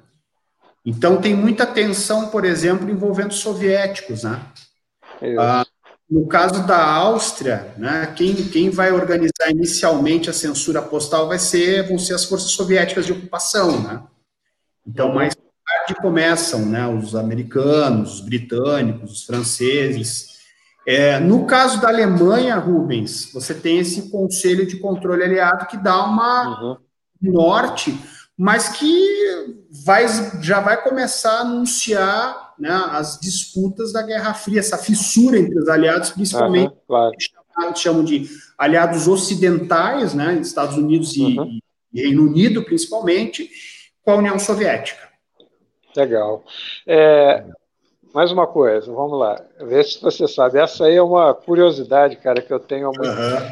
Então tem muita tensão, por exemplo, envolvendo soviéticos, né? Ah, no caso da Áustria, né, quem, quem vai organizar inicialmente a censura postal vai ser, vão ser as forças soviéticas de ocupação, né? Então, mais tarde começam, né, os americanos, os britânicos, os franceses. É, no caso da Alemanha, Rubens, você tem esse Conselho de Controle Aliado que dá uma uhum. norte, mas que vai, já vai começar a anunciar né, as disputas da Guerra Fria, essa fissura entre os aliados, principalmente uhum, claro. que chamam de aliados ocidentais, né, Estados Unidos e, uhum. e, Reino Unido, principalmente, com a União Soviética. Legal. É, mais uma coisa, vamos lá, ver se você sabe. Essa aí é uma curiosidade, cara, que eu tenho há muito uhum.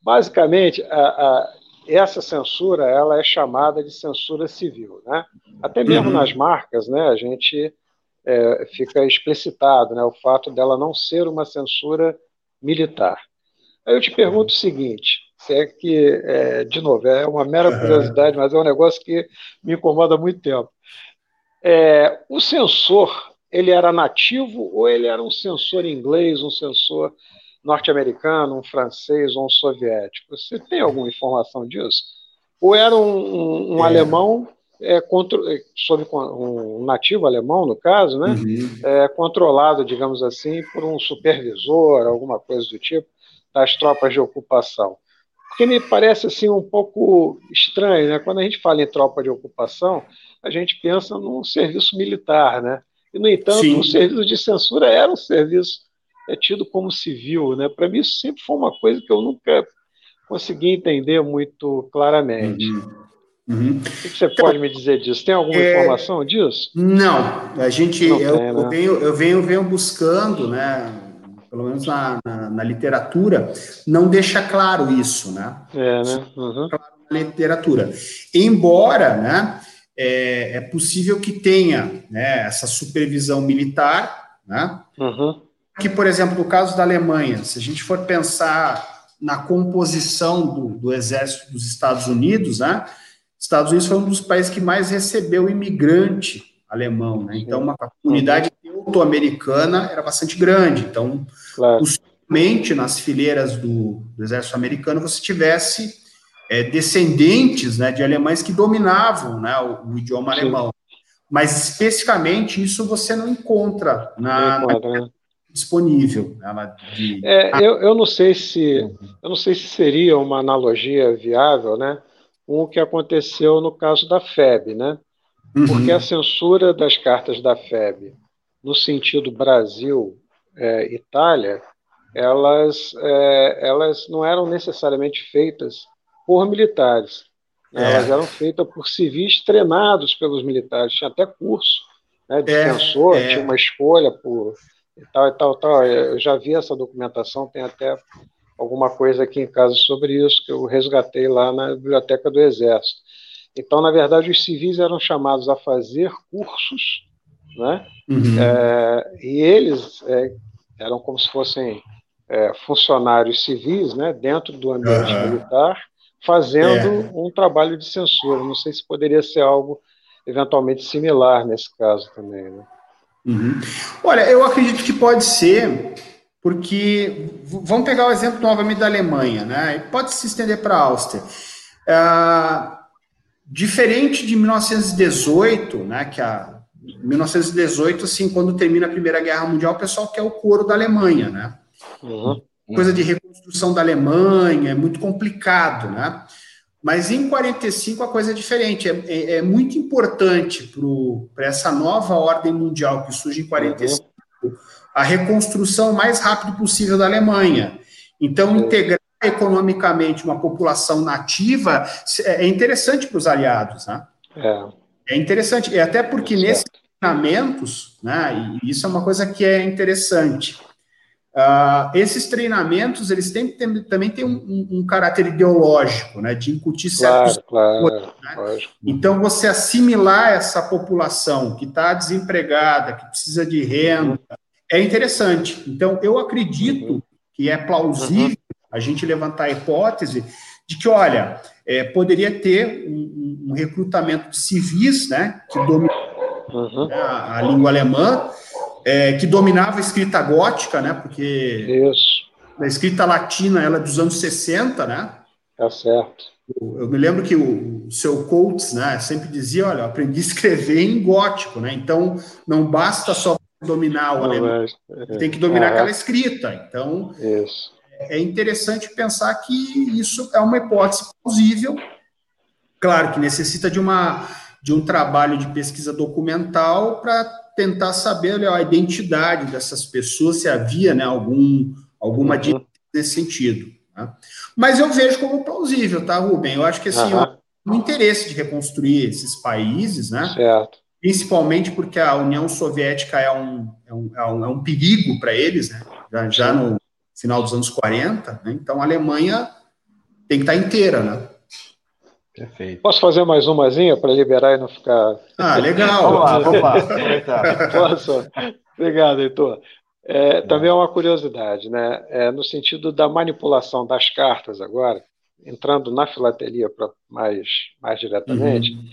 Basicamente, a, a, essa censura ela é chamada de censura civil, né? Até mesmo uhum. nas marcas, né? A gente é, fica explicitado, né, o fato dela não ser uma censura militar. Aí eu te pergunto o seguinte, se é que, é, de novo, é uma mera curiosidade, mas é um negócio que me incomoda há muito tempo. É, o censor, ele era nativo ou ele era um censor inglês, um censor norte-americano, um francês ou um soviético? Você tem alguma informação disso? Ou era um, um, um é. alemão é, contro, é, sob um nativo alemão, no caso, né, uhum. é, controlado, digamos assim, por um supervisor, alguma coisa do tipo, das tropas de ocupação. Porque me parece assim um pouco estranho, né? Quando a gente fala em tropa de ocupação, a gente pensa num serviço militar, né? E no entanto, Sim. o serviço de censura era um serviço é tido como civil, né? Para mim isso sempre foi uma coisa que eu nunca consegui entender muito claramente. Uhum. Uhum. O que você então, pode me dizer disso? Tem alguma é, informação disso? Não, a gente não eu, tem, né? eu, venho, eu venho, venho buscando, né? Pelo menos na, na, na, literatura, não deixa claro isso, né? É, né? Uhum. Na literatura. Embora, né? É, é, possível que tenha né, essa supervisão militar, né? Uhum. Que, por exemplo, no caso da Alemanha, se a gente for pensar na composição do, do exército dos Estados Unidos, né? Estados Unidos foi um dos países que mais recebeu imigrante alemão, né? Então, uma comunidade teuto-americana era bastante grande. Então, claro. possivelmente, nas fileiras do, do, exército americano, você tivesse é, descendentes né, de alemães que dominavam né, o, o idioma Sim. alemão. Mas, especificamente, isso você não encontra na, não encontra, na né? disponível. Né, de... é, eu, eu não sei se eu não sei se seria uma analogia viável, né? Com o que aconteceu no caso da FEB, né? Uhum. Porque a censura das cartas da FEB, no sentido Brasil-Itália, é, elas, é, elas não eram necessariamente feitas por militares. Né? É. Elas eram feitas por civis treinados pelos militares. Tinha até curso né, de é, censor, é. tinha uma escolha por e tal e tal, tal. Eu já vi essa documentação, tem até alguma coisa aqui em casa sobre isso, que eu resgatei lá na Biblioteca do Exército. Então, na verdade, os civis eram chamados a fazer cursos, né? Uhum. É, e eles é, eram como se fossem é, funcionários civis, né, dentro do ambiente uhum. militar, fazendo é. um trabalho de censura. Não sei se poderia ser algo eventualmente similar nesse caso também, né? Uhum. Olha, eu acredito que pode ser, porque vamos pegar o exemplo novamente da Alemanha, né? Pode se estender para a Áustria. Ah, diferente de 1918, né? Que a 1918, assim, quando termina a Primeira Guerra Mundial, o pessoal quer o couro da Alemanha, né? Uhum. Coisa de reconstrução da Alemanha, é muito complicado, né? Mas em 45 a coisa é diferente. É, é, é muito importante para essa nova ordem mundial que surge em 45 uhum a reconstrução mais rápido possível da Alemanha. Então, integrar economicamente uma população nativa é interessante para os aliados, né? É. é interessante, e até porque nesses treinamentos, né, e isso é uma coisa que é interessante, uh, esses treinamentos, eles têm, também têm um, um, um, caráter ideológico, né, de incutir claro, certos... Claro, né? Então, você assimilar essa população que está desempregada, que precisa de renda, é interessante. Então, eu acredito que é plausível a gente levantar a hipótese de que, olha, é, poderia ter um, um, recrutamento de civis, né, que dominam uhum. a, a, língua alemã, é, que dominava a escrita gótica, né? Porque Isso. a escrita latina ela é dos anos 60, né? Tá certo. Eu me lembro que o, seu Coates, né, sempre dizia, olha, eu aprendi a escrever em gótico, né? Então não basta só dominar o alemão, é, tem que dominar é. aquela escrita. Então isso. é interessante pensar que isso é uma hipótese plausível. Claro que necessita de uma de um trabalho de pesquisa documental para tentar saber olha, a identidade dessas pessoas, se havia né, algum, alguma uhum. nesse sentido. Tá? Mas eu vejo como plausível, tá, Rubem? Eu acho que assim, uhum. o interesse de reconstruir esses países, né? Certo. Principalmente porque a União Soviética é um, é um, é um, é um perigo para eles, né? Já, já, no final dos anos 40, né? Então a Alemanha tem que estar tá inteira, né? Perfeito. Posso fazer mais umazinha para liberar e não ficar. Ah, legal. vamos lá, vamos lá. Posso? Obrigado, Heitor. É, também é uma curiosidade, né? É, no sentido da manipulação das cartas agora, entrando na filatelia mais, mais diretamente, uhum.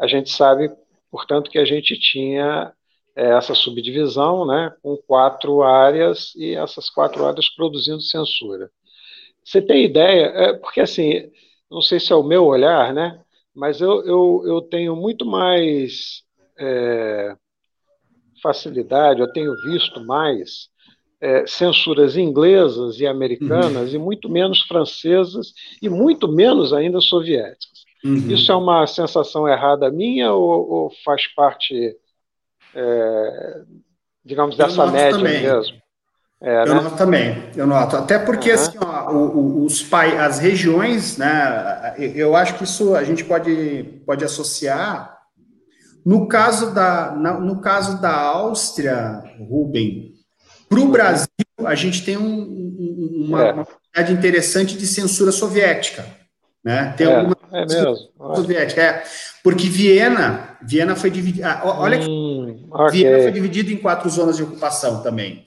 a gente sabe, portanto, que a gente tinha é, essa subdivisão, né, com quatro áreas e essas quatro áreas produzindo censura. Você tem ideia? É, porque assim, não sei se é o meu olhar, né? Mas eu, eu, eu tenho muito mais é, facilidade, eu tenho visto mais é, censuras inglesas e americanas uhum. e muito menos francesas e muito menos ainda soviéticas. Uhum. Isso é uma sensação errada minha ou, ou faz parte, é, digamos, dessa média também. mesmo? É, eu né? noto também, eu noto. Até porque uhum. assim, ó, os pai, as regiões, né? Eu acho que isso a gente pode, pode associar no caso da, no caso da Áustria, Rubem, para o Brasil, a gente tem um, uma, é. uma quantidade interessante de censura soviética. Né? Tem é, alguma é mesmo. soviética. É, porque Viena, Viena foi dividida. Ah, olha hum, que okay. Viena foi dividida em quatro zonas de ocupação também.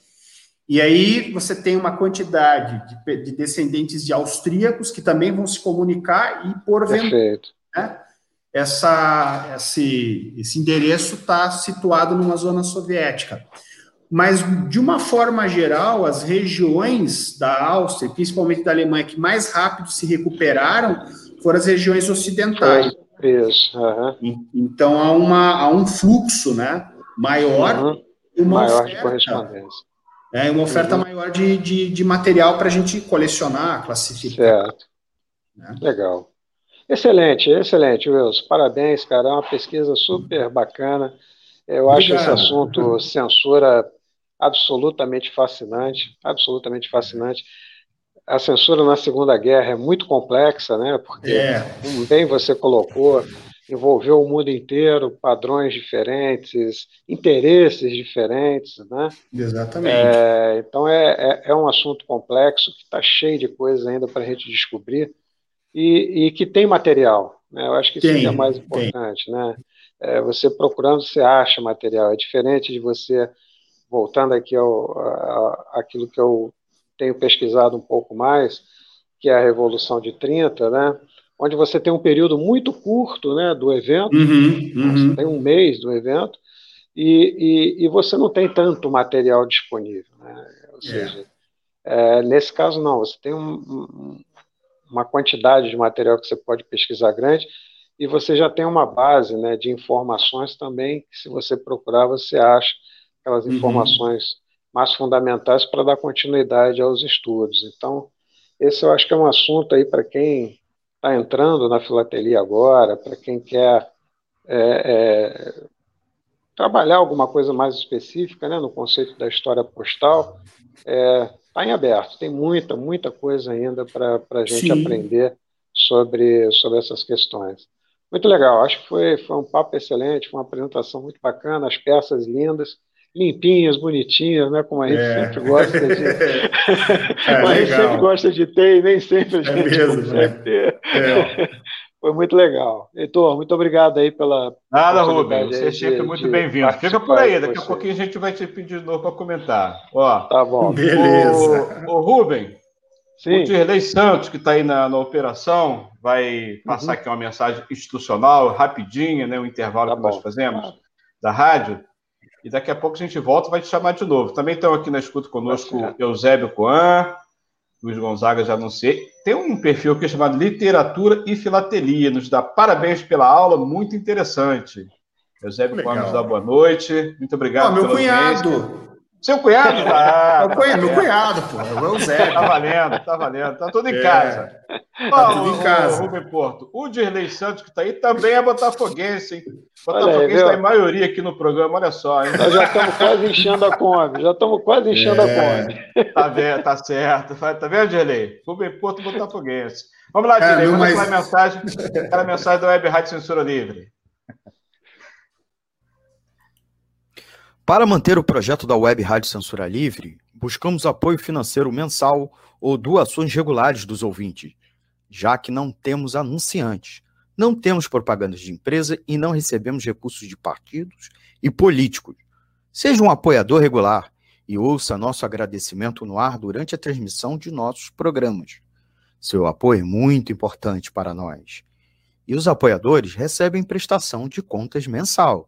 E aí você tem uma quantidade de, de descendentes de austríacos que também vão se comunicar e porventura. Né? essa, esse, esse endereço está situado numa zona soviética. Mas, de uma forma geral, as regiões da Áustria, principalmente da Alemanha, que mais rápido se recuperaram foram as regiões ocidentais. Isso. Uhum. Então, há, uma, há um fluxo né, maior uhum. e uma maior oferta, de correspondência. É, uma oferta uhum. maior de, de, de material para a gente colecionar, classificar. Certo. Né? Legal. Excelente, excelente, Wilson. Parabéns, cara. É uma pesquisa super bacana. Eu acho Obrigado. esse assunto censura absolutamente fascinante, absolutamente fascinante. A censura na Segunda Guerra é muito complexa, né? Porque, é. como bem você colocou, envolveu o mundo inteiro, padrões diferentes, interesses diferentes, né? Exatamente. É, então é, é, é, um assunto complexo que está cheio de coisas ainda para a gente descobrir e, e que tem material. Né? Eu acho que isso é mais importante. Tem. Né? É, você procurando, você acha material. É diferente de você, voltando aqui ao a, aquilo que eu tenho pesquisado um pouco mais, que é a Revolução de 30, né? onde você tem um período muito curto né, do evento, uhum, uhum. você tem um mês do evento, e, e, e, você não tem tanto material disponível. Né? Ou é. seja, é. É, nesse caso, não, você tem um, uma quantidade de material que você pode pesquisar grande e você já tem uma base né, de informações também que, se você procurar, você acha aquelas uhum. informações mais fundamentais para dar continuidade aos estudos. Então, esse eu acho que é um assunto aí para quem está entrando na filatelia agora, para quem quer é, é, trabalhar alguma coisa mais específica né, no conceito da história postal, é, está em aberto. Tem muita, muita coisa ainda para a gente Sim. aprender sobre, sobre essas questões. Muito legal, acho que foi, foi um papo excelente, foi uma apresentação muito bacana, as peças lindas, limpinhas, bonitinhas, né? Como a gente é. sempre gosta de. é, a gente sempre gosta de ter e nem sempre a é gente é mesmo, consegue né? ter. É. Foi muito legal. Heitor, muito obrigado aí pela. Nada, Rubens. Você é sempre muito bem-vindo. Fica por aí, daqui a pouquinho a gente vai te pedir de novo para comentar. Ó, tá bom. Beleza. O, o Rubem, Sim. o Dirley Santos, que está aí na, na operação, vai passar uhum. aqui uma mensagem institucional, rapidinha, né? O intervalo tá que bom. nós fazemos da rádio. E daqui a pouco a gente volta e vai te chamar de novo. Também estão aqui na escuta conosco tá Eusébio Coan, Luiz Gonzaga, já anunciei. Tem um perfil aqui chamado Literatura e Filatelia. Nos dá parabéns pela aula, muito interessante. Eusébio Coan nos dá boa noite. Muito obrigado. Oh, meu cunhado. Seu cunhado? Ah, meu, cunhado, meu cunhado, pô. É o Zé. Tá valendo, tá valendo. Tá tudo em é. casa. Tá tudo em casa. O, Rubem Porto. O Dirley Santos, que tá aí, também é botafoguense, hein? Botafoguense está em maioria aqui no programa, olha só. Hein? Nós já estamos quase enchendo a Kombi. Já estamos quase enchendo é. a Kombi. Tá vendo, tá certo. Tá vendo, Dirley? Rubem Porto, botafoguense. Vamos lá, Dirley. É, Manda mas... aquela mensagem, aquela mensagem da Web Rádio Censura Livre. Para manter o projeto da Web Rádio Censura Livre, buscamos apoio financeiro mensal ou doações regulares dos ouvintes, já que não temos anunciantes, não temos propagandas de empresa e não recebemos recursos de partidos e políticos. Seja um apoiador regular e ouça nosso agradecimento no ar durante a transmissão de nossos programas. Seu apoio é muito importante para nós. E os apoiadores recebem prestação de contas mensal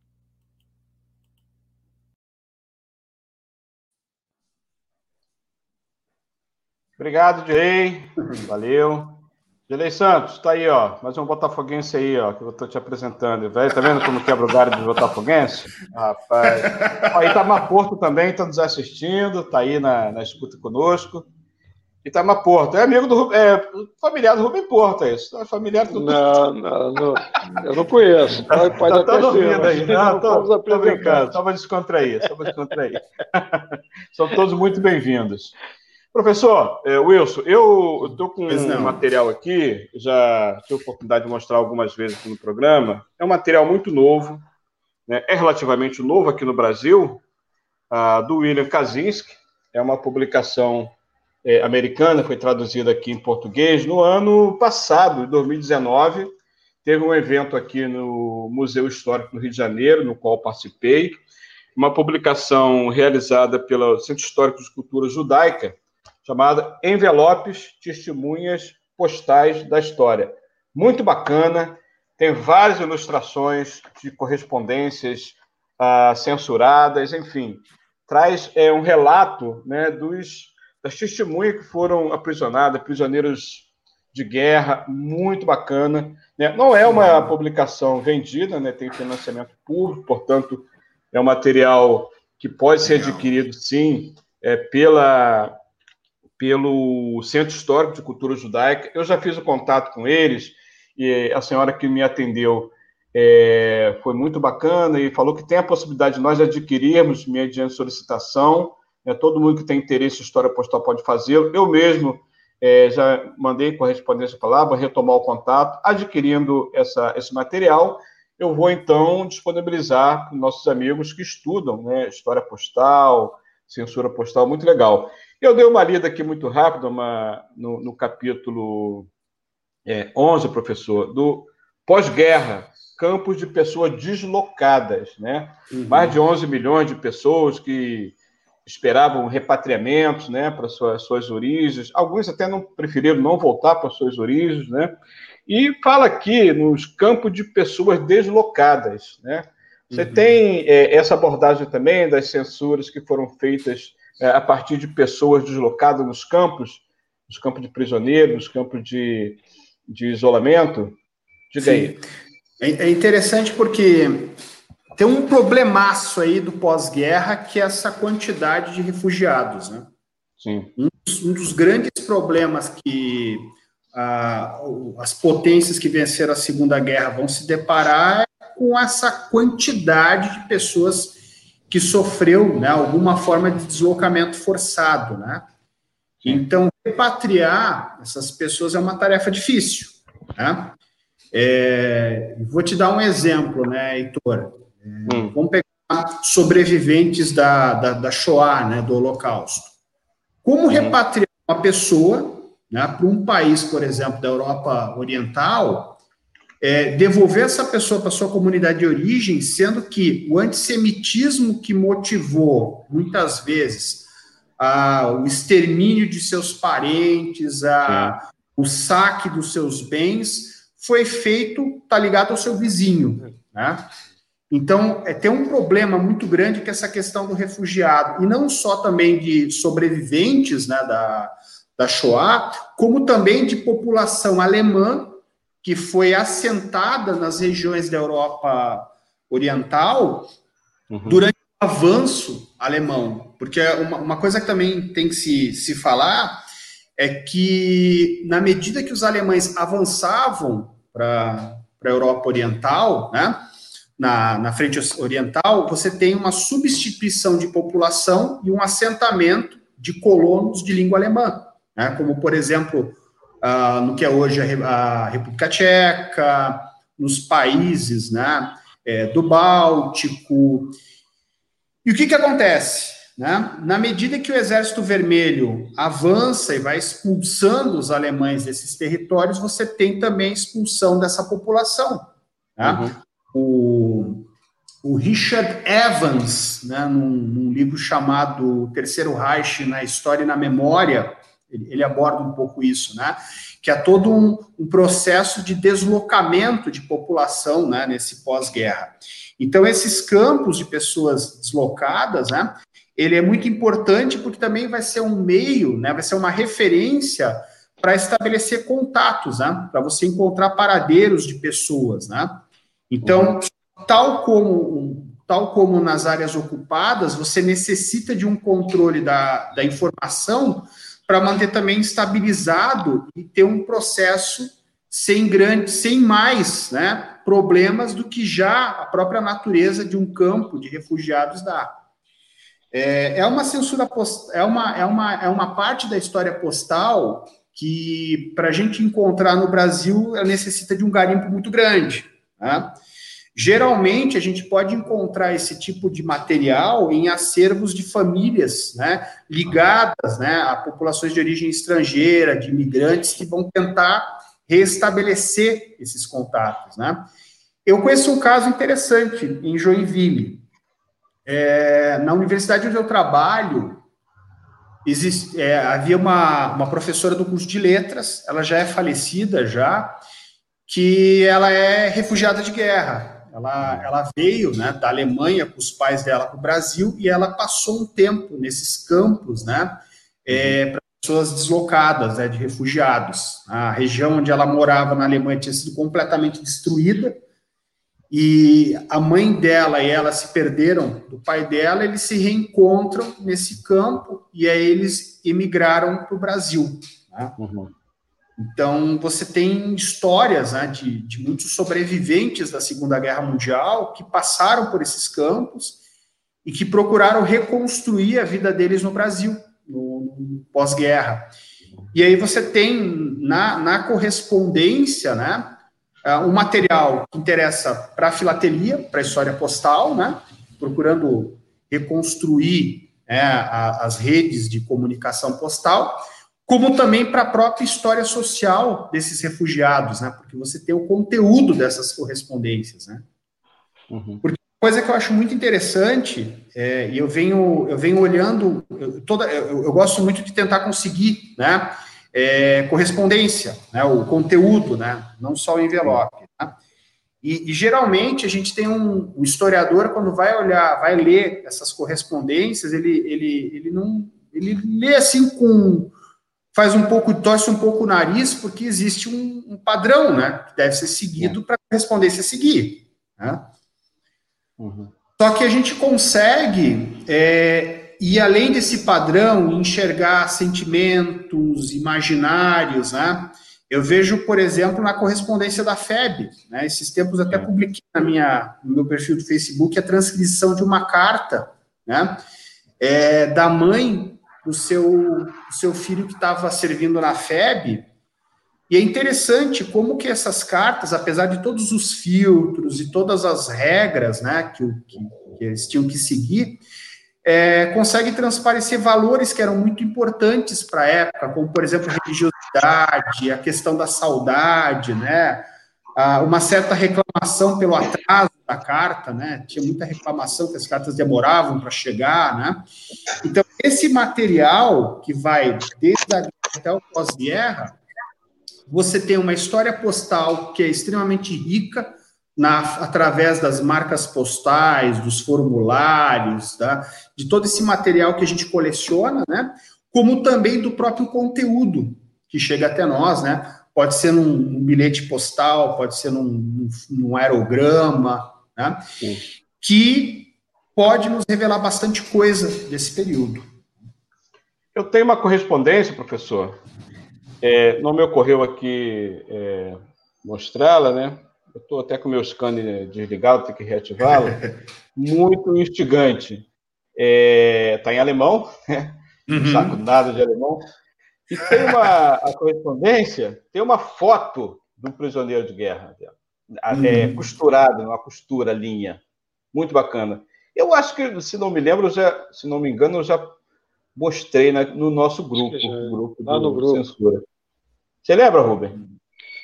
Obrigado, Direi. Valeu. Direi Santos, tá aí, ó. Mais um botafoguense aí, ó, que eu tô te apresentando. Velho, tá vendo como quebra o galho do botafoguense? Rapaz. Aí tá Porto também, tá nos assistindo, tá aí na, na escuta conosco. Itamar Porto. É amigo do é, familiar do Rubem Porto, é isso? É familiar do... Não, não, não, eu não conheço. Pode, pode tá, tá ser, aí. Não, tô, tô brincando, só para descontrair, só para descontrair. São todos muito bem-vindos. Professor, é, Wilson, eu estou com um material aqui, já tive a oportunidade de mostrar algumas vezes aqui no programa. É um material muito novo, né, é relativamente novo aqui no Brasil, uh, do William Kaczynski. É uma publicação é, americana, foi traduzida aqui em português no ano passado, em 2019. Teve um evento aqui no Museu Histórico do Rio de Janeiro, no qual participei. Uma publicação realizada pelo Centro Histórico de Cultura Judaica, chamada Envelopes Testemunhas Postais da História. Muito bacana, tem várias ilustrações de correspondências ah, censuradas, enfim, traz é, um relato né, dos, das testemunhas que foram aprisionadas, prisioneiros de guerra, muito bacana. Né? Não é uma publicação vendida, né? tem financiamento público, portanto, é um material que pode ser adquirido, sim, é, pela, pelo Centro Histórico de Cultura Judaica. Eu já fiz o contato com eles e a senhora que me atendeu é, foi muito bacana e falou que tem a possibilidade de nós adquirirmos mediante solicitação. Né, todo mundo que tem interesse em história postal pode fazê-lo. Eu mesmo é, já mandei correspondência para lá, vou retomar o contato. Adquirindo essa, esse material, eu vou então disponibilizar para nossos amigos que estudam né, história postal, censura postal, muito legal. Eu dei uma lida aqui muito rápida uma, no, no capítulo é, 11, professor, do pós-guerra, campos de pessoas deslocadas, né? Uhum. Mais de 11 milhões de pessoas que esperavam repatriamentos, né, para suas, suas origens. Alguns até não preferiram não voltar para suas origens, né? E fala aqui nos campos de pessoas deslocadas, né? Você uhum. tem é, essa abordagem também das censuras que foram feitas a partir de pessoas deslocadas nos campos, nos campos de prisioneiros, nos campos de, de isolamento? Diga Sim. aí. É, é interessante porque tem um problemaço aí do pós-guerra que é essa quantidade de refugiados, né? Sim. Um dos, um dos grandes problemas que ah, as potências que venceram a Segunda Guerra vão se deparar é com essa quantidade de pessoas que sofreu né, alguma forma de deslocamento forçado, né? Então, repatriar essas pessoas é uma tarefa difícil, né? É, vou te dar um exemplo, né, Heitor? É, hum. Vamos pegar sobreviventes da, da, da, Shoah, né, do Holocausto. Como hum. repatriar uma pessoa né, para um país, por exemplo, da Europa Oriental, é, devolver essa pessoa para sua comunidade de origem, sendo que o antissemitismo que motivou, muitas vezes, a, o extermínio de seus parentes, a, o saque dos seus bens, foi feito, tá ligado ao seu vizinho, né? Então, é, tem um problema muito grande que é essa questão do refugiado, e não só também de sobreviventes né, da, da Shoah, como também de população alemã que foi assentada nas regiões da Europa Oriental uhum. durante o avanço alemão. Porque uma, uma coisa que também tem que se, se falar é que, na medida que os alemães avançavam para a Europa Oriental, né, na, na frente oriental, você tem uma substituição de população e um assentamento de colonos de língua alemã, né, como, por exemplo, uh, no que é hoje a, a, República Tcheca, nos países né, é, do Báltico. E o que, que acontece? Né? Na medida que o Exército Vermelho avança e vai expulsando os alemães desses territórios, você tem também a expulsão dessa população. Né? Uhum o, o Richard Evans, né, num, num, livro chamado Terceiro Reich na História e na Memória, ele, aborda um pouco isso, né, que é todo um, um processo de deslocamento de população né, nesse pós-guerra. Então, esses campos de pessoas deslocadas, né, ele é muito importante porque também vai ser um meio, né, vai ser uma referência para estabelecer contatos, né, para você encontrar paradeiros de pessoas, né. Então, tal como tal como nas áreas ocupadas, você necessita de um controle da, da informação para manter também estabilizado e ter um processo sem grande, sem mais né, problemas do que já a própria natureza de um campo de refugiados dá. É, é uma censura post, é uma, é, uma, é uma parte da história postal que, para a gente encontrar no Brasil, necessita de um garimpo muito grande. Né? Geralmente, a gente pode encontrar esse tipo de material em acervos de famílias né, ligadas né, a populações de origem estrangeira, de imigrantes, que vão tentar restabelecer esses contatos. Né? Eu conheço um caso interessante em Joinville. É, na universidade onde eu trabalho, existe, é, havia uma, uma professora do curso de letras, ela já é falecida já, que ela é refugiada de guerra. Ela, ela veio né, da Alemanha com os pais dela para o Brasil e ela passou um tempo nesses campos, né, é, para pessoas deslocadas, né, de refugiados. A região onde ela morava na Alemanha tinha sido completamente destruída e a mãe dela e ela se perderam do pai dela, eles se reencontram nesse campo e aí eles emigraram para o Brasil. Né? Uhum. Então, você tem histórias né, de, de, muitos sobreviventes da Segunda Guerra Mundial que passaram por esses campos e que procuraram reconstruir a vida deles no Brasil, no, no pós-guerra. E aí você tem na, na correspondência, né, um material que interessa para a filatelia, para a história postal, né, procurando reconstruir né, a, as redes de comunicação postal, como também para a própria história social desses refugiados, né? Porque você tem o conteúdo dessas correspondências, né? Uhum. Porque coisa que eu acho muito interessante é, e eu venho eu venho olhando eu, toda eu, eu, gosto muito de tentar conseguir, né? É, correspondência, né? O conteúdo, né? Não só o envelope. Né? E, e, geralmente a gente tem um, um, historiador quando vai olhar, vai ler essas correspondências, ele ele ele não ele lê assim com faz um pouco, torce um pouco o nariz, porque existe um, um padrão, né, que deve ser seguido é. para a correspondência seguir. Né? Uhum. Só que a gente consegue é, ir além desse padrão, enxergar sentimentos, imaginários, né? Eu vejo, por exemplo, na correspondência da FEB, né? Esses tempos até é. publiquei na minha, no meu perfil do Facebook a transcrição de uma carta, né? É, da mãe do seu, do seu filho que estava servindo na FEB. E é interessante como que essas cartas, apesar de todos os filtros e todas as regras né, que, que, que eles tinham que seguir, é, consegue transparecer valores que eram muito importantes para a época, como, por exemplo, religiosidade, a questão da saudade, né? Ah, uma certa reclamação pelo atraso da carta, né? Tinha muita reclamação que as cartas demoravam para chegar, né? Então, esse material que vai desde a guerra até o pós-guerra, você tem uma história postal que é extremamente rica, na, através das marcas postais, dos formulários, tá? de todo esse material que a gente coleciona, né? como também do próprio conteúdo que chega até nós, né? Pode ser num, num bilhete postal, pode ser num, num, num aerograma, né? que pode nos revelar bastante coisa desse período. Eu tenho uma correspondência, professor. É, não me ocorreu aqui é, mostrá-la, né? Eu estou até com o meu scanner desligado, tenho que reativá-lo. Muito instigante. Está é, tá em alemão, né? Uhum. Não saco nada de alemão. E tem uma a correspondência, tem uma foto do prisioneiro de guerra, é, costurado, uma costura, linha. Muito bacana. Eu acho que, se não me lembro, já, se não me engano, eu já mostrei na, no nosso grupo, no grupo lá no grupo. Censura. Você lembra, Rubem?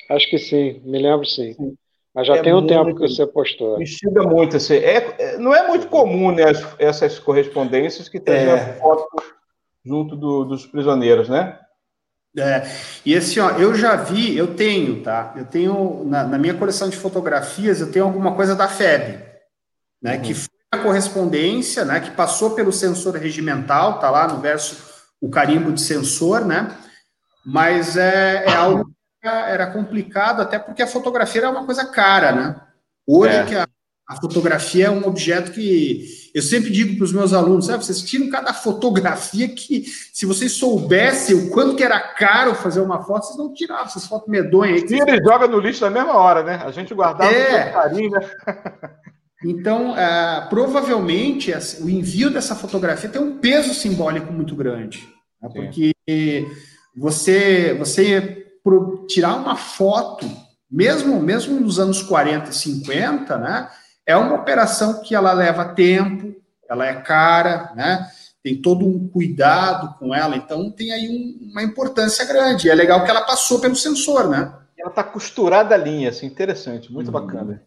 Acho que sim, me lembro sim. sim. Mas já é tem um muito, tempo que você postou. Instiga muito. Assim, é, é, não é muito comum né, as, essas correspondências que tem é. foto junto do, dos prisioneiros, né? É, e assim, ó, eu já vi, eu tenho, tá? Eu tenho, na, na minha coleção de fotografias, eu tenho alguma coisa da FEB, né? Uhum. Que foi a correspondência, né? Que passou pelo sensor regimental, tá lá no verso o carimbo de sensor, né? Mas é, é algo era complicado, até porque a fotografia era uma coisa cara, né? Hoje é. que a, a, fotografia é um objeto que eu sempre digo para os meus alunos, sabe, vocês tiram cada fotografia que se vocês soubessem o quanto que era caro fazer uma foto, vocês não tiravam essas fotos medonhas. Aí, Tira e joga no lixo na mesma hora, né? A gente guardava é. carinho, né? Então, uh, provavelmente, o envio dessa fotografia tem um peso simbólico muito grande, né? porque você, você tirar uma foto, mesmo, mesmo nos anos 40 e 50, né, é uma operação que ela leva tempo, ela é cara, né, tem todo um cuidado com ela, então tem aí um, uma importância grande. É legal que ela passou pelo sensor, né? Ela está costurada a linha, assim, interessante, muito hum. bacana.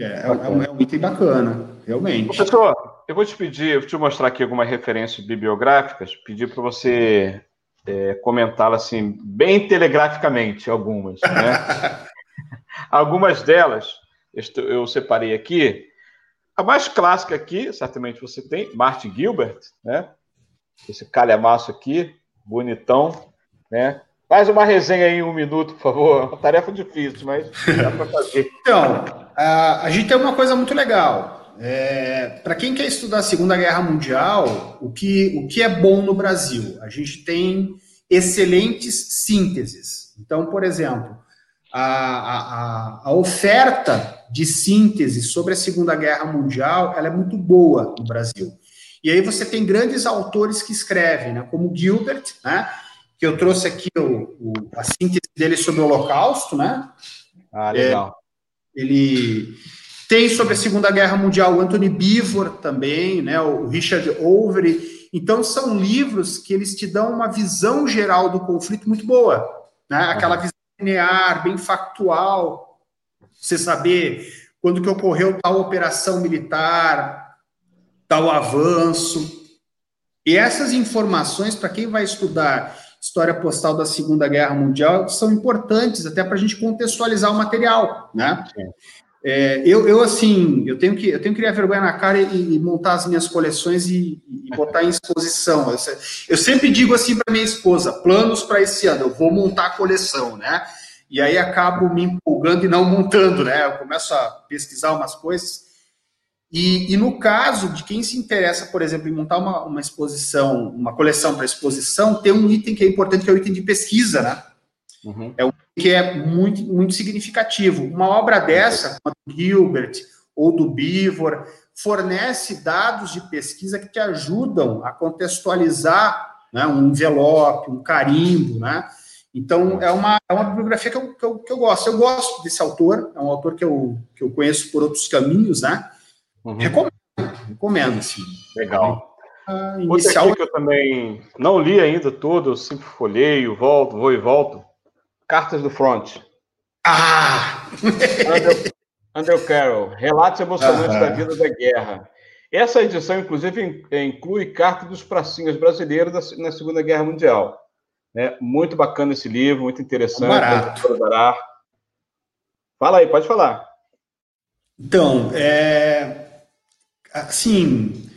É, é, é, um item bacana, realmente. Professor, eu vou te pedir, eu vou te mostrar aqui algumas referências bibliográficas, pedir para você é, comentá-la assim, bem telegraficamente, algumas. Né? algumas delas eu separei aqui. A mais clássica aqui, certamente você tem, Martin Gilbert, né? Esse calhamaço aqui, bonitão, né? Faz uma resenha aí em um minuto, por favor. É uma tarefa difícil, mas dá para fazer. Então, a, a gente tem uma coisa muito legal. É, para quem quer estudar a Segunda Guerra Mundial, o que, o que é bom no Brasil? A gente tem excelentes sínteses. Então, por exemplo, a, a, a oferta de síntese sobre a Segunda Guerra Mundial ela é muito boa no Brasil. E aí você tem grandes autores que escrevem, né, como Gilbert, né, que eu trouxe aqui o, o, a síntese dele sobre o Holocausto, né? Ah, legal. É, ele tem sobre a Segunda Guerra Mundial o Anthony Beevor também, né, o Richard Overy, então, são livros que eles te dão uma visão geral do conflito muito boa. Né? Aquela visão linear, bem factual. Você saber quando que ocorreu tal operação militar, tal avanço. E essas informações, para quem vai estudar história postal da Segunda Guerra Mundial, são importantes até para a gente contextualizar o material, né? É, eu, eu, assim, eu tenho que eu tenho que criar vergonha na cara e, e montar as minhas coleções e, e botar em exposição. Eu, eu sempre digo assim para minha esposa: planos para esse ano, eu vou montar a coleção, né? E aí acabo me empolgando e não montando, né? Eu começo a pesquisar umas coisas. E, e no caso de quem se interessa, por exemplo, em montar uma, uma exposição, uma coleção para exposição, tem um item que é importante, que é o item de pesquisa, né? Uhum. É um que é muito, muito significativo. Uma obra dessa, como a do Gilbert ou do Beaver, fornece dados de pesquisa que te ajudam a contextualizar né, um envelope, um carimbo, né? Então, é uma, é uma bibliografia que eu, que, eu, que eu gosto. Eu gosto desse autor, é um autor que eu, que eu conheço por outros caminhos, né? Uhum. Recomendo, recomendo, sim. Legal. Ah, inicial... Outra que eu também não li ainda todo, eu sempre folheio, volto, vou e volto. Cartas do Front. Ah! Andrew, Andrew Carroll, Relatos Emocionantes da Vida da Guerra. Essa edição, inclusive, inclui cartas dos pracinhas brasileiros na Segunda Guerra Mundial. É muito bacana esse livro, muito interessante. Barato. Fala aí, pode falar. Então, é, assim,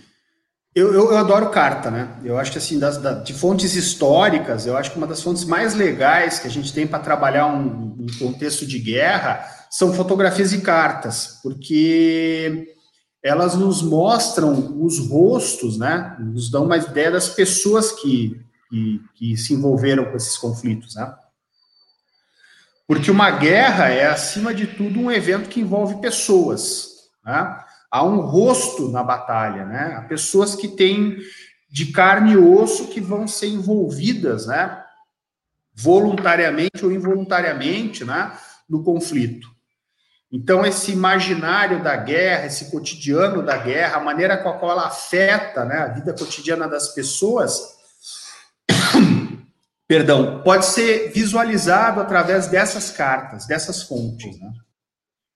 eu, eu, eu, adoro carta, né? Eu acho que, assim, das, da, de fontes históricas, eu acho que uma das fontes mais legais que a gente tem para trabalhar um, um, contexto de guerra são fotografias e cartas, porque elas nos mostram os rostos, né? Nos dão uma ideia das pessoas que, que, que se envolveram com esses conflitos, né? Porque uma guerra é, acima de tudo, um evento que envolve pessoas, né? há um rosto na batalha, né? Há pessoas que têm de carne e osso que vão ser envolvidas, né? Voluntariamente ou involuntariamente, né? No conflito. Então, esse imaginário da guerra, esse cotidiano da guerra, a maneira com a qual ela afeta né, a vida cotidiana das pessoas, perdão, pode ser visualizado através dessas cartas, dessas fontes. Né?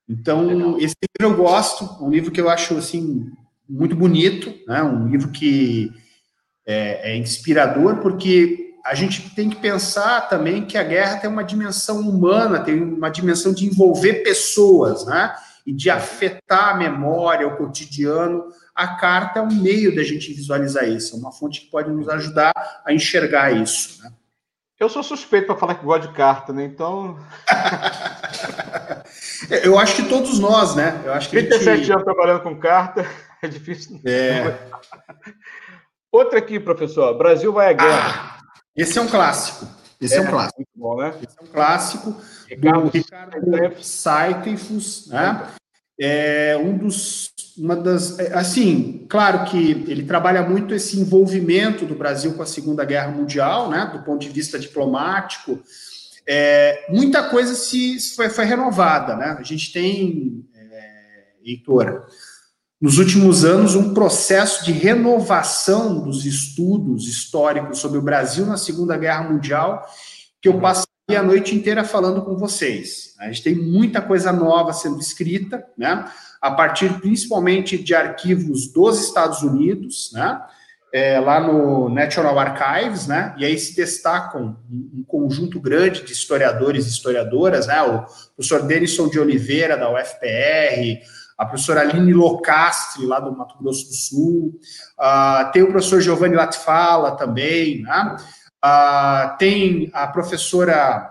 Então, Legal. esse livro eu gosto, é um livro que eu acho assim muito bonito, né? Um livro que é, é inspirador porque a gente tem que pensar também que a guerra tem uma dimensão humana, tem uma dimensão de envolver pessoas, né? E de afetar a memória, o cotidiano. A carta é um meio da gente visualizar isso, é uma fonte que pode nos ajudar a enxergar isso. Né? Eu sou suspeito para falar que gosto de carta, né? Então. eu acho que todos nós, né? Eu acho que 37 gente... anos trabalhando com carta, é difícil. É. Outra aqui, professor. Brasil vai à guerra. Ah, esse é um clássico. Esse é, é um clássico. Muito bom, né? Esse é um clássico Ricardo do Ricardo Saitefus, né? É um dos uma das. É, assim, claro que ele trabalha muito esse envolvimento do Brasil com a Segunda Guerra Mundial, né, do ponto de vista diplomático. É, muita coisa se foi, foi, renovada, né? A gente tem, é, nos últimos anos, um processo de renovação dos estudos históricos sobre o Brasil na Segunda Guerra Mundial, que eu passei a noite inteira falando com vocês. A gente tem muita coisa nova sendo escrita, né? A partir principalmente de arquivos dos Estados Unidos, né? É, lá no National Archives, né? E aí se destacam um conjunto grande de historiadores e historiadoras, né? O professor Denison de Oliveira, da UFPR, a professora Aline Locastre, lá do Mato Grosso do Sul, uh, tem o professor Giovanni Latfala também, né? Uh, tem a professora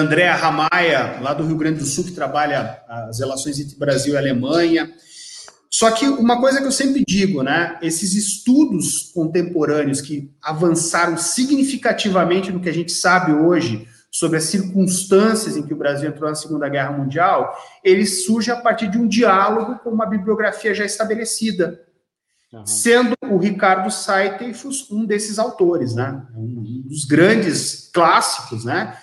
Andréa Ramaia, lá do Rio Grande do Sul, que trabalha as relações entre Brasil e Alemanha. Só que uma coisa que eu sempre digo, né? Esses estudos contemporâneos que avançaram significativamente no que a gente sabe hoje sobre as circunstâncias em que o Brasil entrou na Segunda Guerra Mundial, eles surgem a partir de um diálogo com uma bibliografia já estabelecida, uhum. sendo o Ricardo Saitefus um desses autores, né? Um dos grandes clássicos, né?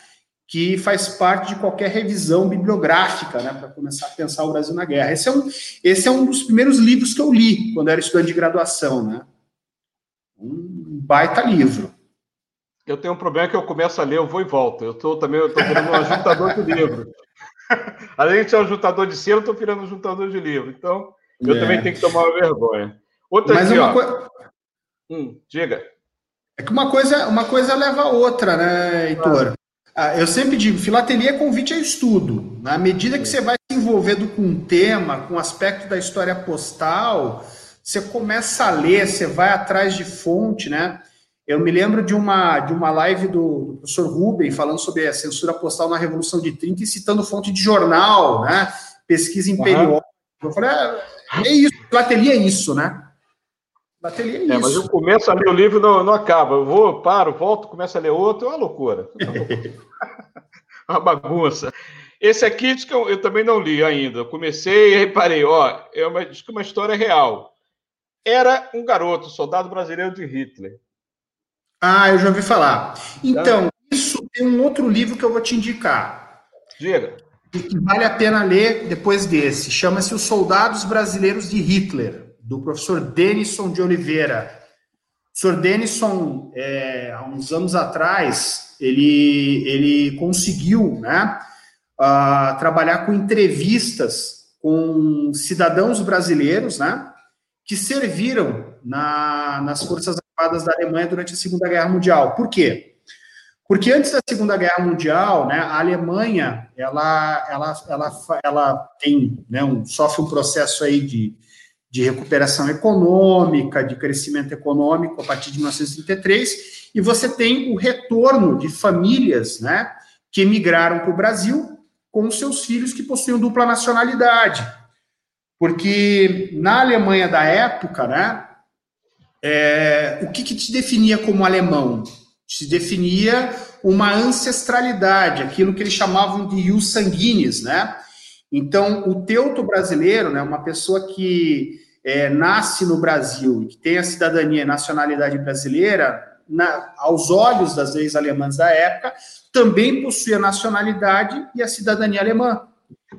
Que faz parte de qualquer revisão bibliográfica, né, para começar a pensar o Brasil na guerra. Esse é, um, esse é um dos primeiros livros que eu li quando era estudante de graduação, né? Um baita livro. Eu tenho um problema que eu começo a ler, eu vou e volto. Eu estou também, eu estou virando um ajuntador de livro. Além de ser um ajuntador de selo, eu estou virando um ajuntador de livro. Então, eu é. também tenho que tomar uma vergonha. Outra Mas aqui, uma ó. Hum, diga. É que uma coisa, uma coisa leva a outra, né, Heitor? Ah, eu sempre digo, filatelia é convite a estudo. Na medida que você vai se envolvendo com um tema, com um aspecto da história postal, você começa a ler, você vai atrás de fonte, né? Eu me lembro de uma, de uma live do, do professor Rubem falando sobre a censura postal na Revolução de 30 e citando fonte de jornal, né? Pesquisa imperial. Uhum. Eu falei, é, é isso, filatelia é isso, né? Bateria é, isso. É, mas eu começo a ler o livro e não, não acaba. Eu vou, paro, volto, começo a ler outro, é uma loucura. uma bagunça. Esse aqui diz que eu, eu, também não li ainda. Eu comecei e reparei, ó, é uma, diz que é uma história real. Era um garoto, soldado brasileiro de Hitler. Ah, eu já ouvi falar. Então, isso tem um outro livro que eu vou te indicar. Diga. Que vale a pena ler depois desse. Chama-se Os Soldados Brasileiros de Hitler do professor Denison de Oliveira. Sr. Denison, é, há uns anos atrás, ele, ele conseguiu né, uh, trabalhar com entrevistas com cidadãos brasileiros né, que serviram na, nas Forças Armadas da Alemanha durante a Segunda Guerra Mundial. Por quê? Porque antes da Segunda Guerra Mundial, né, a Alemanha ela, ela, ela, ela tem, né, um, sofre um processo aí de de recuperação econômica, de crescimento econômico a partir de 1933, e você tem o retorno de famílias né, que emigraram para o Brasil com seus filhos que possuíam dupla nacionalidade. Porque na Alemanha da época, né, é, o que, que te definia como alemão? Te definia uma ancestralidade, aquilo que eles chamavam de ius sanguinis, né? Então, o teuto brasileiro, né, uma pessoa que é, nasce no Brasil e que tem a cidadania e nacionalidade brasileira, na, aos olhos das leis alemãs da época, também possui a nacionalidade e a cidadania alemã.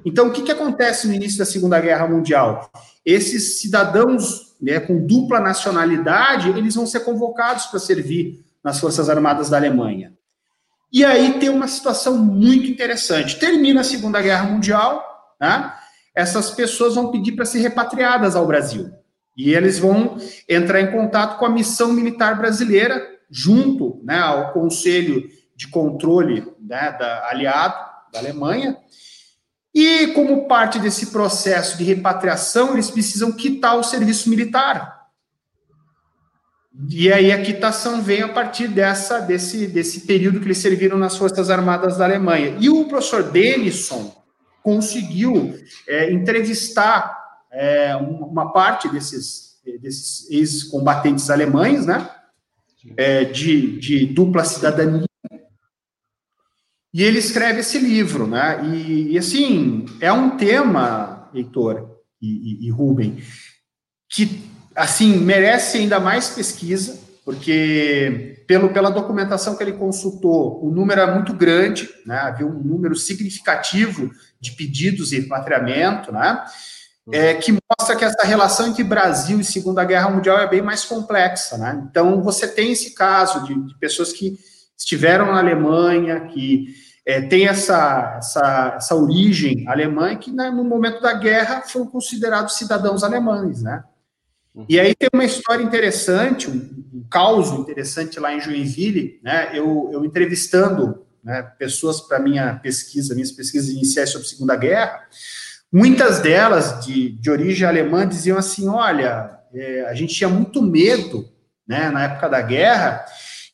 Então, o que, que acontece no início da Segunda Guerra Mundial? Esses cidadãos né, com dupla nacionalidade, eles vão ser convocados para servir nas Forças Armadas da Alemanha. E aí tem uma situação muito interessante. Termina a Segunda Guerra Mundial, né? essas pessoas vão pedir para ser repatriadas ao Brasil. E eles vão entrar em contato com a missão militar brasileira, junto né, ao Conselho de Controle né, da, aliado da Alemanha. E, como parte desse processo de repatriação, eles precisam quitar o serviço militar. E aí a quitação vem a partir dessa, desse, desse período que eles serviram nas Forças Armadas da Alemanha. E o professor Denison, conseguiu é, entrevistar é, uma parte desses, desses ex-combatentes alemães, né, é, de, de, dupla cidadania, e ele escreve esse livro, né, e, e assim, é um tema, Heitor e, e, e Rubem, que, assim, merece ainda mais pesquisa, porque pelo, pela documentação que ele consultou, o número era muito grande, né? havia um número significativo de pedidos e repatriamento, né? Uhum. É, que mostra que essa relação entre Brasil e Segunda Guerra Mundial é bem mais complexa. Né? Então, você tem esse caso de, de pessoas que estiveram na Alemanha, que é, tem essa, essa, essa origem alemã, que né, no momento da guerra foram considerados cidadãos alemães. Né? Uhum. E aí tem uma história interessante, um, um caos interessante lá em Joinville, né? eu, eu entrevistando né, pessoas para minha pesquisa, minhas pesquisas iniciais sobre a Segunda Guerra, muitas delas de, de origem alemã diziam assim: olha, é, a gente tinha muito medo, né, na época da guerra,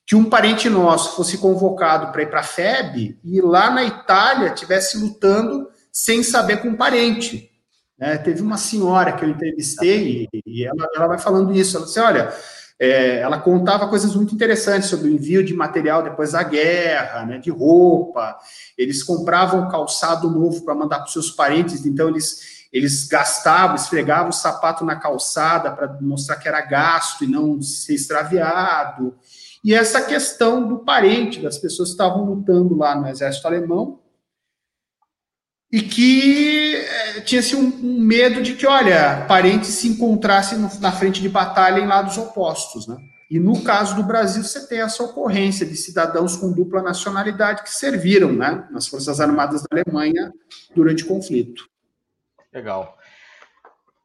que um parente nosso fosse convocado para ir para a FEB e lá na Itália tivesse lutando sem saber com um parente. Né? Teve uma senhora que eu entrevistei e, e ela, ela vai falando isso. Ela disse: olha é, ela contava coisas muito interessantes sobre o envio de material depois da guerra, né, de roupa. Eles compravam calçado novo para mandar para seus parentes, então eles eles gastavam, esfregavam o sapato na calçada para mostrar que era gasto e não ser extraviado. E essa questão do parente, das pessoas que estavam lutando lá no exército alemão, e que é, tinha-se um, um, medo de que, olha, parentes se encontrassem no, na frente de batalha em lados opostos, né? E no caso do Brasil, você tem essa ocorrência de cidadãos com dupla nacionalidade que serviram, né, nas Forças Armadas da Alemanha durante o conflito. Legal.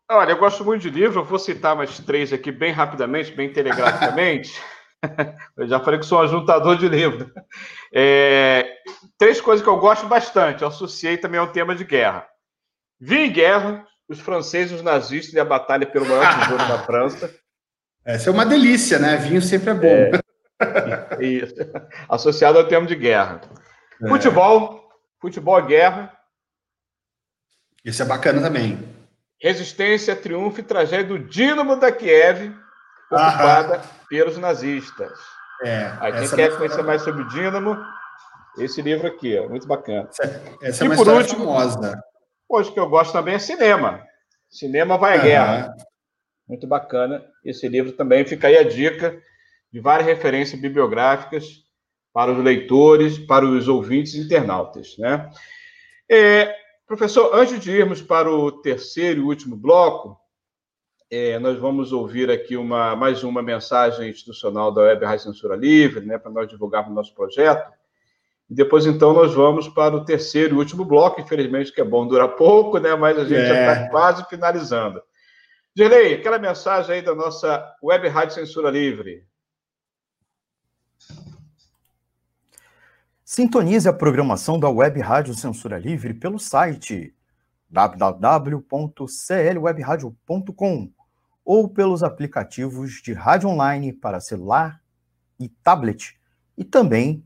Olha, eu gosto muito de livro, eu vou citar mais três aqui bem rapidamente, bem telegraficamente. eu já falei que sou um ajuntador de livro. É, três coisas que eu gosto bastante, eu associei também ao tema de guerra. Vi em guerra, os franceses, os nazistas e a batalha pelo maior tesouro da França. Essa é uma delícia, né? Vinho sempre é bom. É, isso. Associado ao tema de guerra. É. Futebol, futebol guerra. Isso é bacana também. Resistência, triunfo e tragédia do Dínamo da Kiev, ocupada Aham. pelos nazistas. É, Aí, quem quer conhecer mais sobre o Dínamo, esse livro aqui, ó, muito bacana. Essa, essa é uma por último, famosa. Hoje que eu gosto também é cinema. Cinema vai à guerra. Muito bacana. Esse livro também fica aí a dica de várias referências bibliográficas para os leitores, para os ouvintes e internautas. Né? É, professor, antes de irmos para o terceiro e último bloco, é, nós vamos ouvir aqui uma, mais uma mensagem institucional da Web Rádio Censura Livre, né, para nós divulgarmos o nosso projeto. E depois, então, nós vamos para o terceiro e último bloco, infelizmente, que é bom, dura pouco, né, mas a gente é. já está quase finalizando. Direi, aquela mensagem aí da nossa Web Rádio Censura Livre. Sintonize a programação da Web Rádio Censura Livre pelo site www.clwebradio.com ou pelos aplicativos de rádio online para celular e tablet e também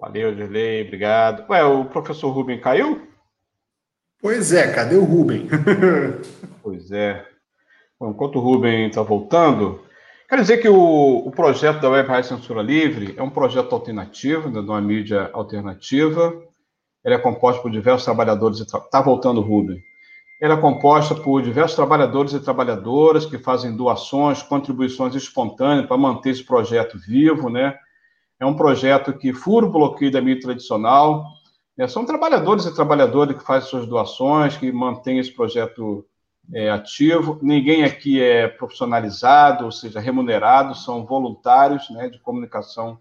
Valeu, Gerlei, obrigado. Ué, o professor Rubem caiu? Pois é, cadê o Rubem? pois é. Bom, enquanto o Rubem está voltando, quero dizer que o, o projeto da Web Rádio Censura Livre é um projeto alternativo, né, de uma mídia alternativa, ele é composto por diversos trabalhadores. Está voltando o Rubem. Ele é composta por diversos trabalhadores e trabalhadoras que fazem doações, contribuições espontâneas para manter esse projeto vivo, né? É um projeto que fura o bloqueio da mídia tradicional. Né? São trabalhadores e trabalhadoras que fazem suas doações, que mantêm esse projeto é, ativo. Ninguém aqui é profissionalizado, ou seja, remunerado, são voluntários né, de comunicação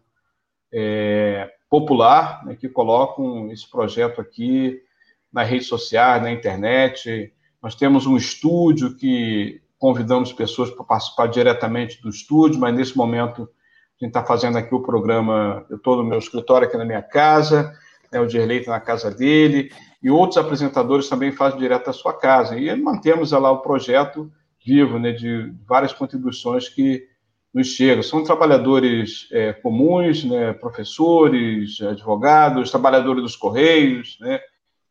é, popular, né, que colocam esse projeto aqui nas redes sociais, na internet. Nós temos um estúdio que convidamos pessoas para participar diretamente do estúdio, mas nesse momento a gente está fazendo aqui o programa, eu estou no meu escritório aqui na minha casa, né, o Dirley está na casa dele, e outros apresentadores também fazem direto da sua casa. E mantemos lá o projeto vivo, né, de várias contribuições que nos chegam. São trabalhadores é, comuns, né, professores, advogados, trabalhadores dos Correios, né,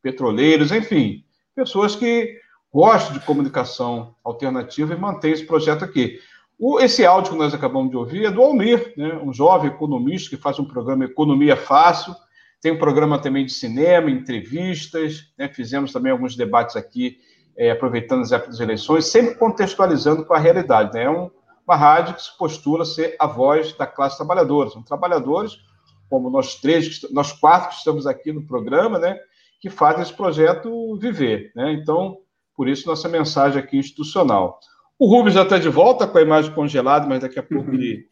petroleiros, enfim, pessoas que gostam de comunicação alternativa e mantêm esse projeto aqui. O, esse áudio que nós acabamos de ouvir é do Almir, né, um jovem economista que faz um programa Economia Fácil, tem um programa também de cinema, entrevistas, né, fizemos também alguns debates aqui, é, aproveitando as épocas das eleições, sempre contextualizando com a realidade. Né, é um, uma rádio que se postula ser a voz da classe trabalhadora. São trabalhadores, como nós três, nós quatro que estamos aqui no programa, né, que fazem esse projeto viver. Né? Então, por isso, nossa mensagem aqui institucional. O Rubens já está de volta com a imagem congelada, mas daqui a pouco ele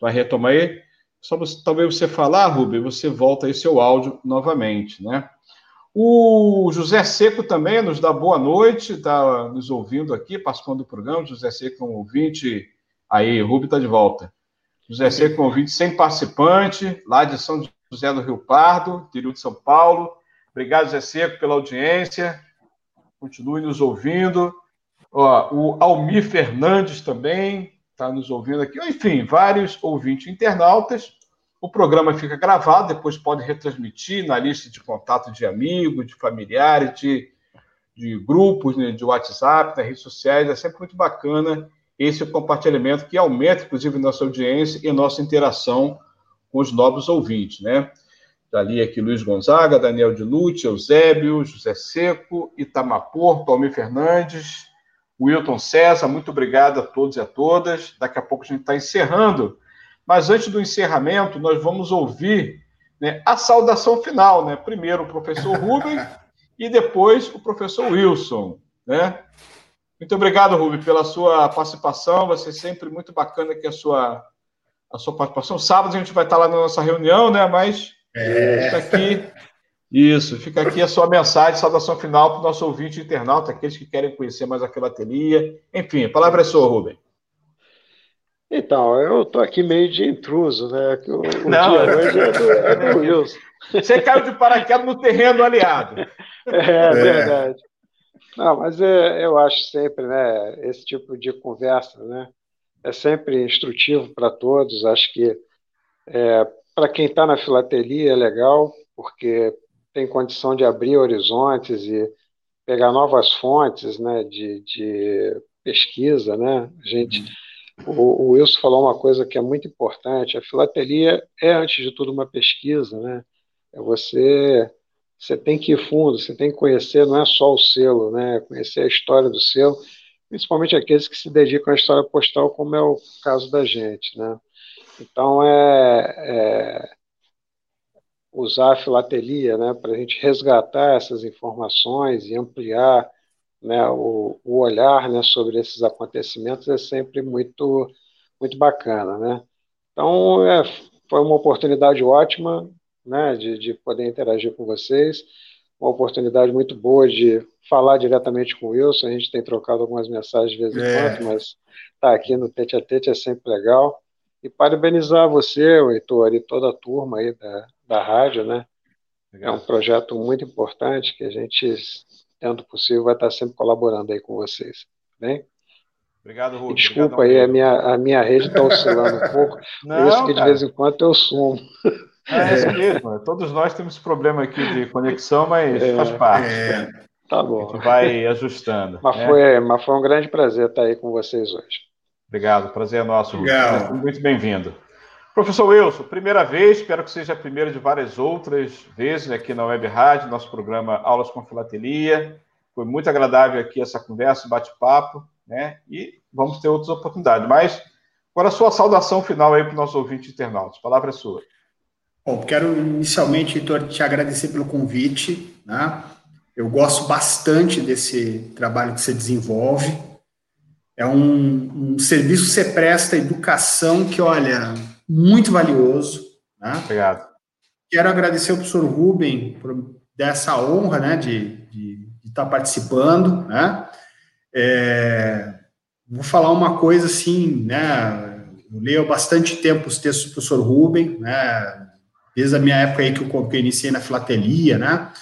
vai retomar aí. Só você, talvez você falar, Rubens, você volta aí seu áudio novamente, né? O José Seco também nos dá boa noite, está nos ouvindo aqui, participando do programa. José Seco é um ouvinte Aí, Rubi está de volta. José C. convite sem participante, lá de São José do Rio Pardo, interior de São Paulo. Obrigado, José Seco, pela audiência. Continue nos ouvindo. Ó, o Almir Fernandes também está nos ouvindo aqui. Enfim, vários ouvintes internautas. O programa fica gravado, depois pode retransmitir na lista de contato de amigos, de familiares, de, de grupos, né, de WhatsApp, nas redes sociais. É sempre muito bacana esse compartilhamento que aumenta, inclusive, nossa audiência e nossa interação com os novos ouvintes, né? Dali aqui Luiz Gonzaga, Daniel Lute, Eusébio, José Seco, Itamar Porto, Almir Fernandes, Wilton César, muito obrigado a todos e a todas. Daqui a pouco a gente está encerrando, mas antes do encerramento, nós vamos ouvir né, a saudação final, né? Primeiro o professor Rubens e depois o professor Wilson, né? Muito obrigado, Rubem, pela sua participação. Vai ser sempre muito bacana aqui a sua, a sua participação. Sábado a gente vai estar lá na nossa reunião, né? Mas é. fica aqui. Isso, fica aqui a sua mensagem, saudação final para o nosso ouvinte internauta, aqueles que querem conhecer mais a filatelia. Enfim, a palavra é sua, Rubem. Então, eu estou aqui meio de intruso, né? O Não, dia hoje é do, é do Wilson. Você caiu de paraquedas no terreno aliado. É, é. verdade. Não, mas é, eu acho sempre, né, esse tipo de conversa, né, é sempre instrutivo para todos. Acho que é, para quem está na filatelia é legal, porque tem condição de abrir horizontes e pegar novas fontes, né, de, de pesquisa, né. A gente, o, o Wilson falou uma coisa que é muito importante. A filatelia é antes de tudo uma pesquisa, né. É você você tem que ir fundo, você tem que conhecer, não é só o selo, né? Conhecer a história do selo, principalmente aqueles que se dedicam à história postal, como é o caso da gente, né? Então, é, é usar a filatelia, né, para a gente resgatar essas informações e ampliar né, o, o, olhar né, sobre esses acontecimentos é sempre muito, muito bacana, né? Então, é, foi uma oportunidade ótima, né, de, de poder interagir com vocês. Uma oportunidade muito boa de falar diretamente com o Wilson. A gente tem trocado algumas mensagens de vez em é. quando, mas estar tá aqui no Tete a Tete é sempre legal. E parabenizar você, o Heitor, e toda a turma aí da, da rádio, né? É um projeto muito importante que a gente, tendo possível, vai estar sempre colaborando aí com vocês. Tá bem? Obrigado, Rui. Desculpa Obrigado, aí, a minha, a minha rede está oscilando um pouco. Não, por isso que de vez em quando eu sumo. É isso mesmo. Todos nós temos esse problema aqui de conexão, mas é, faz parte. É. Tá bom. A gente vai ajustando. Mas, né? foi, mas foi um grande prazer estar aí com vocês hoje. Obrigado, prazer é nosso. Obrigado. Muito bem-vindo. Professor Wilson, primeira vez, espero que seja a primeira de várias outras vezes aqui na Web Rádio, nosso programa Aulas com Filatelia. Foi muito agradável aqui essa conversa, bate-papo, né? E vamos ter outras oportunidades. Mas agora a sua saudação final aí para os nossos ouvintes internautas. A palavra é sua. Bom, quero inicialmente, Heitor, te agradecer pelo convite. Né? Eu gosto bastante desse trabalho que você desenvolve. É um, um serviço que você presta educação que, olha, muito valioso. Né? Obrigado. Quero agradecer ao professor Rubem por dessa honra né, de, de, de estar participando. Né? É, vou falar uma coisa assim, né? Eu leio há bastante tempo os textos do professor Rubem, né? desde a minha época aí que eu, que eu iniciei na filatelia, né?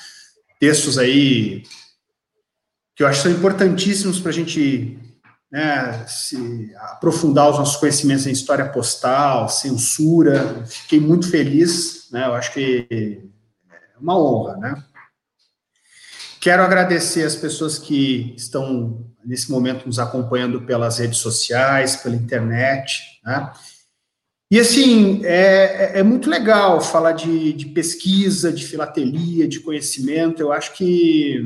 Textos aí que eu acho que são importantíssimos para a gente né, se aprofundar os nossos conhecimentos em história postal, censura. Fiquei muito feliz, né? Eu acho que é uma honra, né? Quero agradecer as pessoas que estão nesse momento nos acompanhando pelas redes sociais, pela internet, né? E assim, é, é, é muito legal falar de, de, pesquisa, de filatelia, de conhecimento. Eu acho que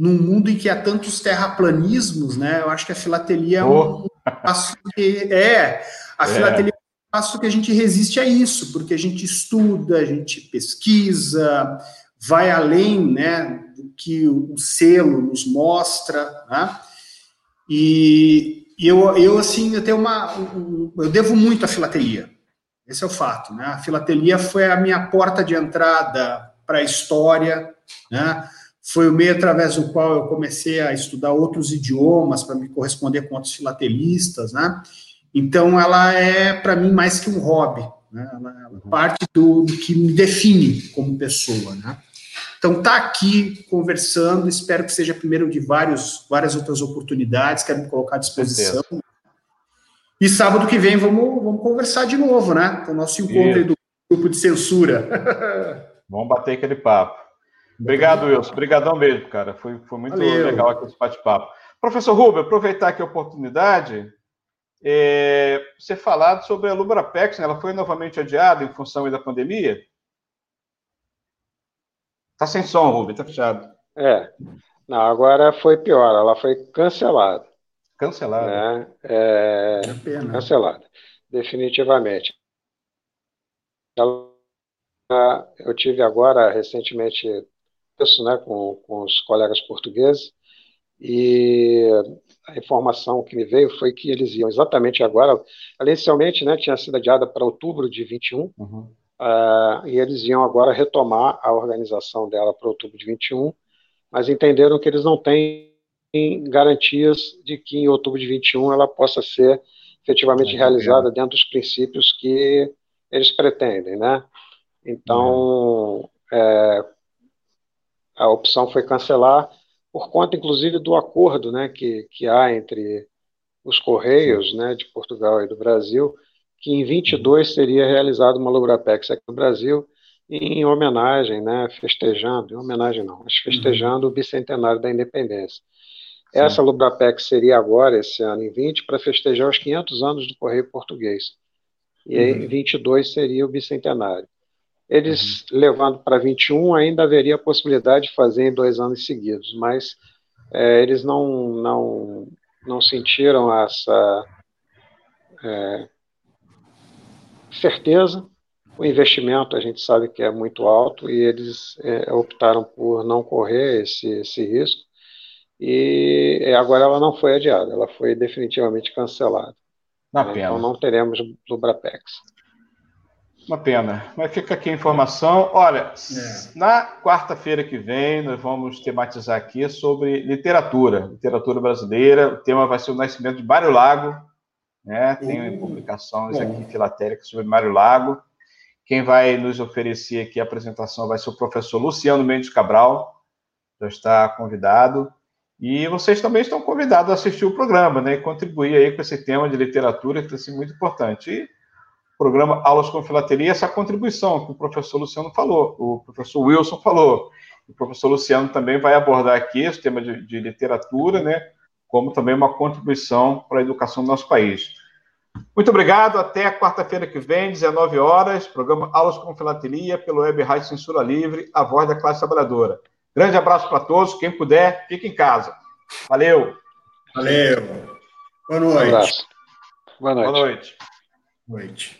num mundo em que há tantos terraplanismos, né? Eu acho que a filatelia oh. é um passo que é a é. filatelia é um passo que a gente resiste a isso, porque a gente estuda, a gente pesquisa, vai além, né, do que o selo nos mostra, né? E, e eu, eu assim, eu tenho uma. Um, eu devo muito à filatelia. Esse é o fato. Né? A filatelia foi a minha porta de entrada para a história, né? Foi o meio através do qual eu comecei a estudar outros idiomas para me corresponder com outros filatelistas. Né? Então, ela é, para mim, mais que um hobby. Né? Ela, ela uhum. parte do, do, que me define como pessoa. Né? Então, tá aqui conversando, espero que seja primeiro de vários, várias outras oportunidades, quero me colocar à disposição. E sábado que vem vamos, vamos conversar de novo, né? Com o nosso encontro do grupo de censura. Vamos bater aquele papo. Obrigado, Wilson. Obrigadão mesmo, cara. Foi, foi muito Valeu. legal aqui esse bate-papo. Professor Rubio, aproveitar aqui a oportunidade, é, você falado sobre a Lubrapex, né? ela foi novamente adiada em função da pandemia. Tá sem som, Rubem, tá fechado. É. Não, agora foi pior, ela foi cancelada. Cancelada? Né? É, é pena. Cancelada, definitivamente. Eu tive agora, recentemente, isso né, com, com os colegas portugueses, e a informação que me veio foi que eles iam exatamente agora, ela inicialmente né, tinha sido adiada para outubro de 21, uhum. Uh, e eles iam agora retomar a organização dela para outubro de 21, mas entenderam que eles não têm garantias de que em outubro de 21 ela possa ser efetivamente realizada dentro dos princípios que eles pretendem, né? Então, é, a opção foi cancelar por conta, inclusive, do acordo, né, que, que há entre os Correios, né, de Portugal e do Brasil, que em 22 seria realizado uma Lubrapex aqui no Brasil em homenagem, né, festejando, em homenagem não, mas festejando uhum. o bicentenário da independência. Sim. Essa Lubrapex seria agora, esse ano, em 20, para festejar os 500 anos do Correio Português. E uhum. em 22 seria o bicentenário. Eles, uhum. levando para 21, ainda haveria a possibilidade de fazer em dois anos seguidos, mas é, eles não, não, não sentiram essa é, certeza. O investimento a gente sabe que é muito alto e eles é, optaram por não correr esse, esse risco e é, agora ela não foi adiada, ela foi definitivamente cancelada. Uma né? pena. Então não teremos Lubrapex. Uma pena. Mas fica aqui a informação. Olha, é. na quarta-feira que vem, nós vamos tematizar aqui sobre literatura, literatura brasileira. O tema vai ser o nascimento de Mário Lago. Né? Tem uhum. publicações é. aqui filatéricas sobre Mário Lago. Quem vai nos oferecer aqui a apresentação vai ser o professor Luciano Mendes Cabral, já está convidado. E vocês também estão convidados a assistir o programa, né? E contribuir aí com esse tema de literatura, que tem sido muito importante. E programa Aulas com Filatelia, essa contribuição que o professor Luciano falou, o professor Wilson falou. O professor Luciano também vai abordar aqui esse tema de, de literatura, né? Como também uma contribuição para a educação do nosso país. Muito obrigado, até quarta-feira que vem, 19 horas, programa Aulas com Filatelia, pelo Web Rádio Censura Livre, a voz da classe trabalhadora. Grande abraço para todos. Quem puder, fique em casa. Valeu. Valeu. Boa noite. Um Boa noite. Boa noite. Boa noite.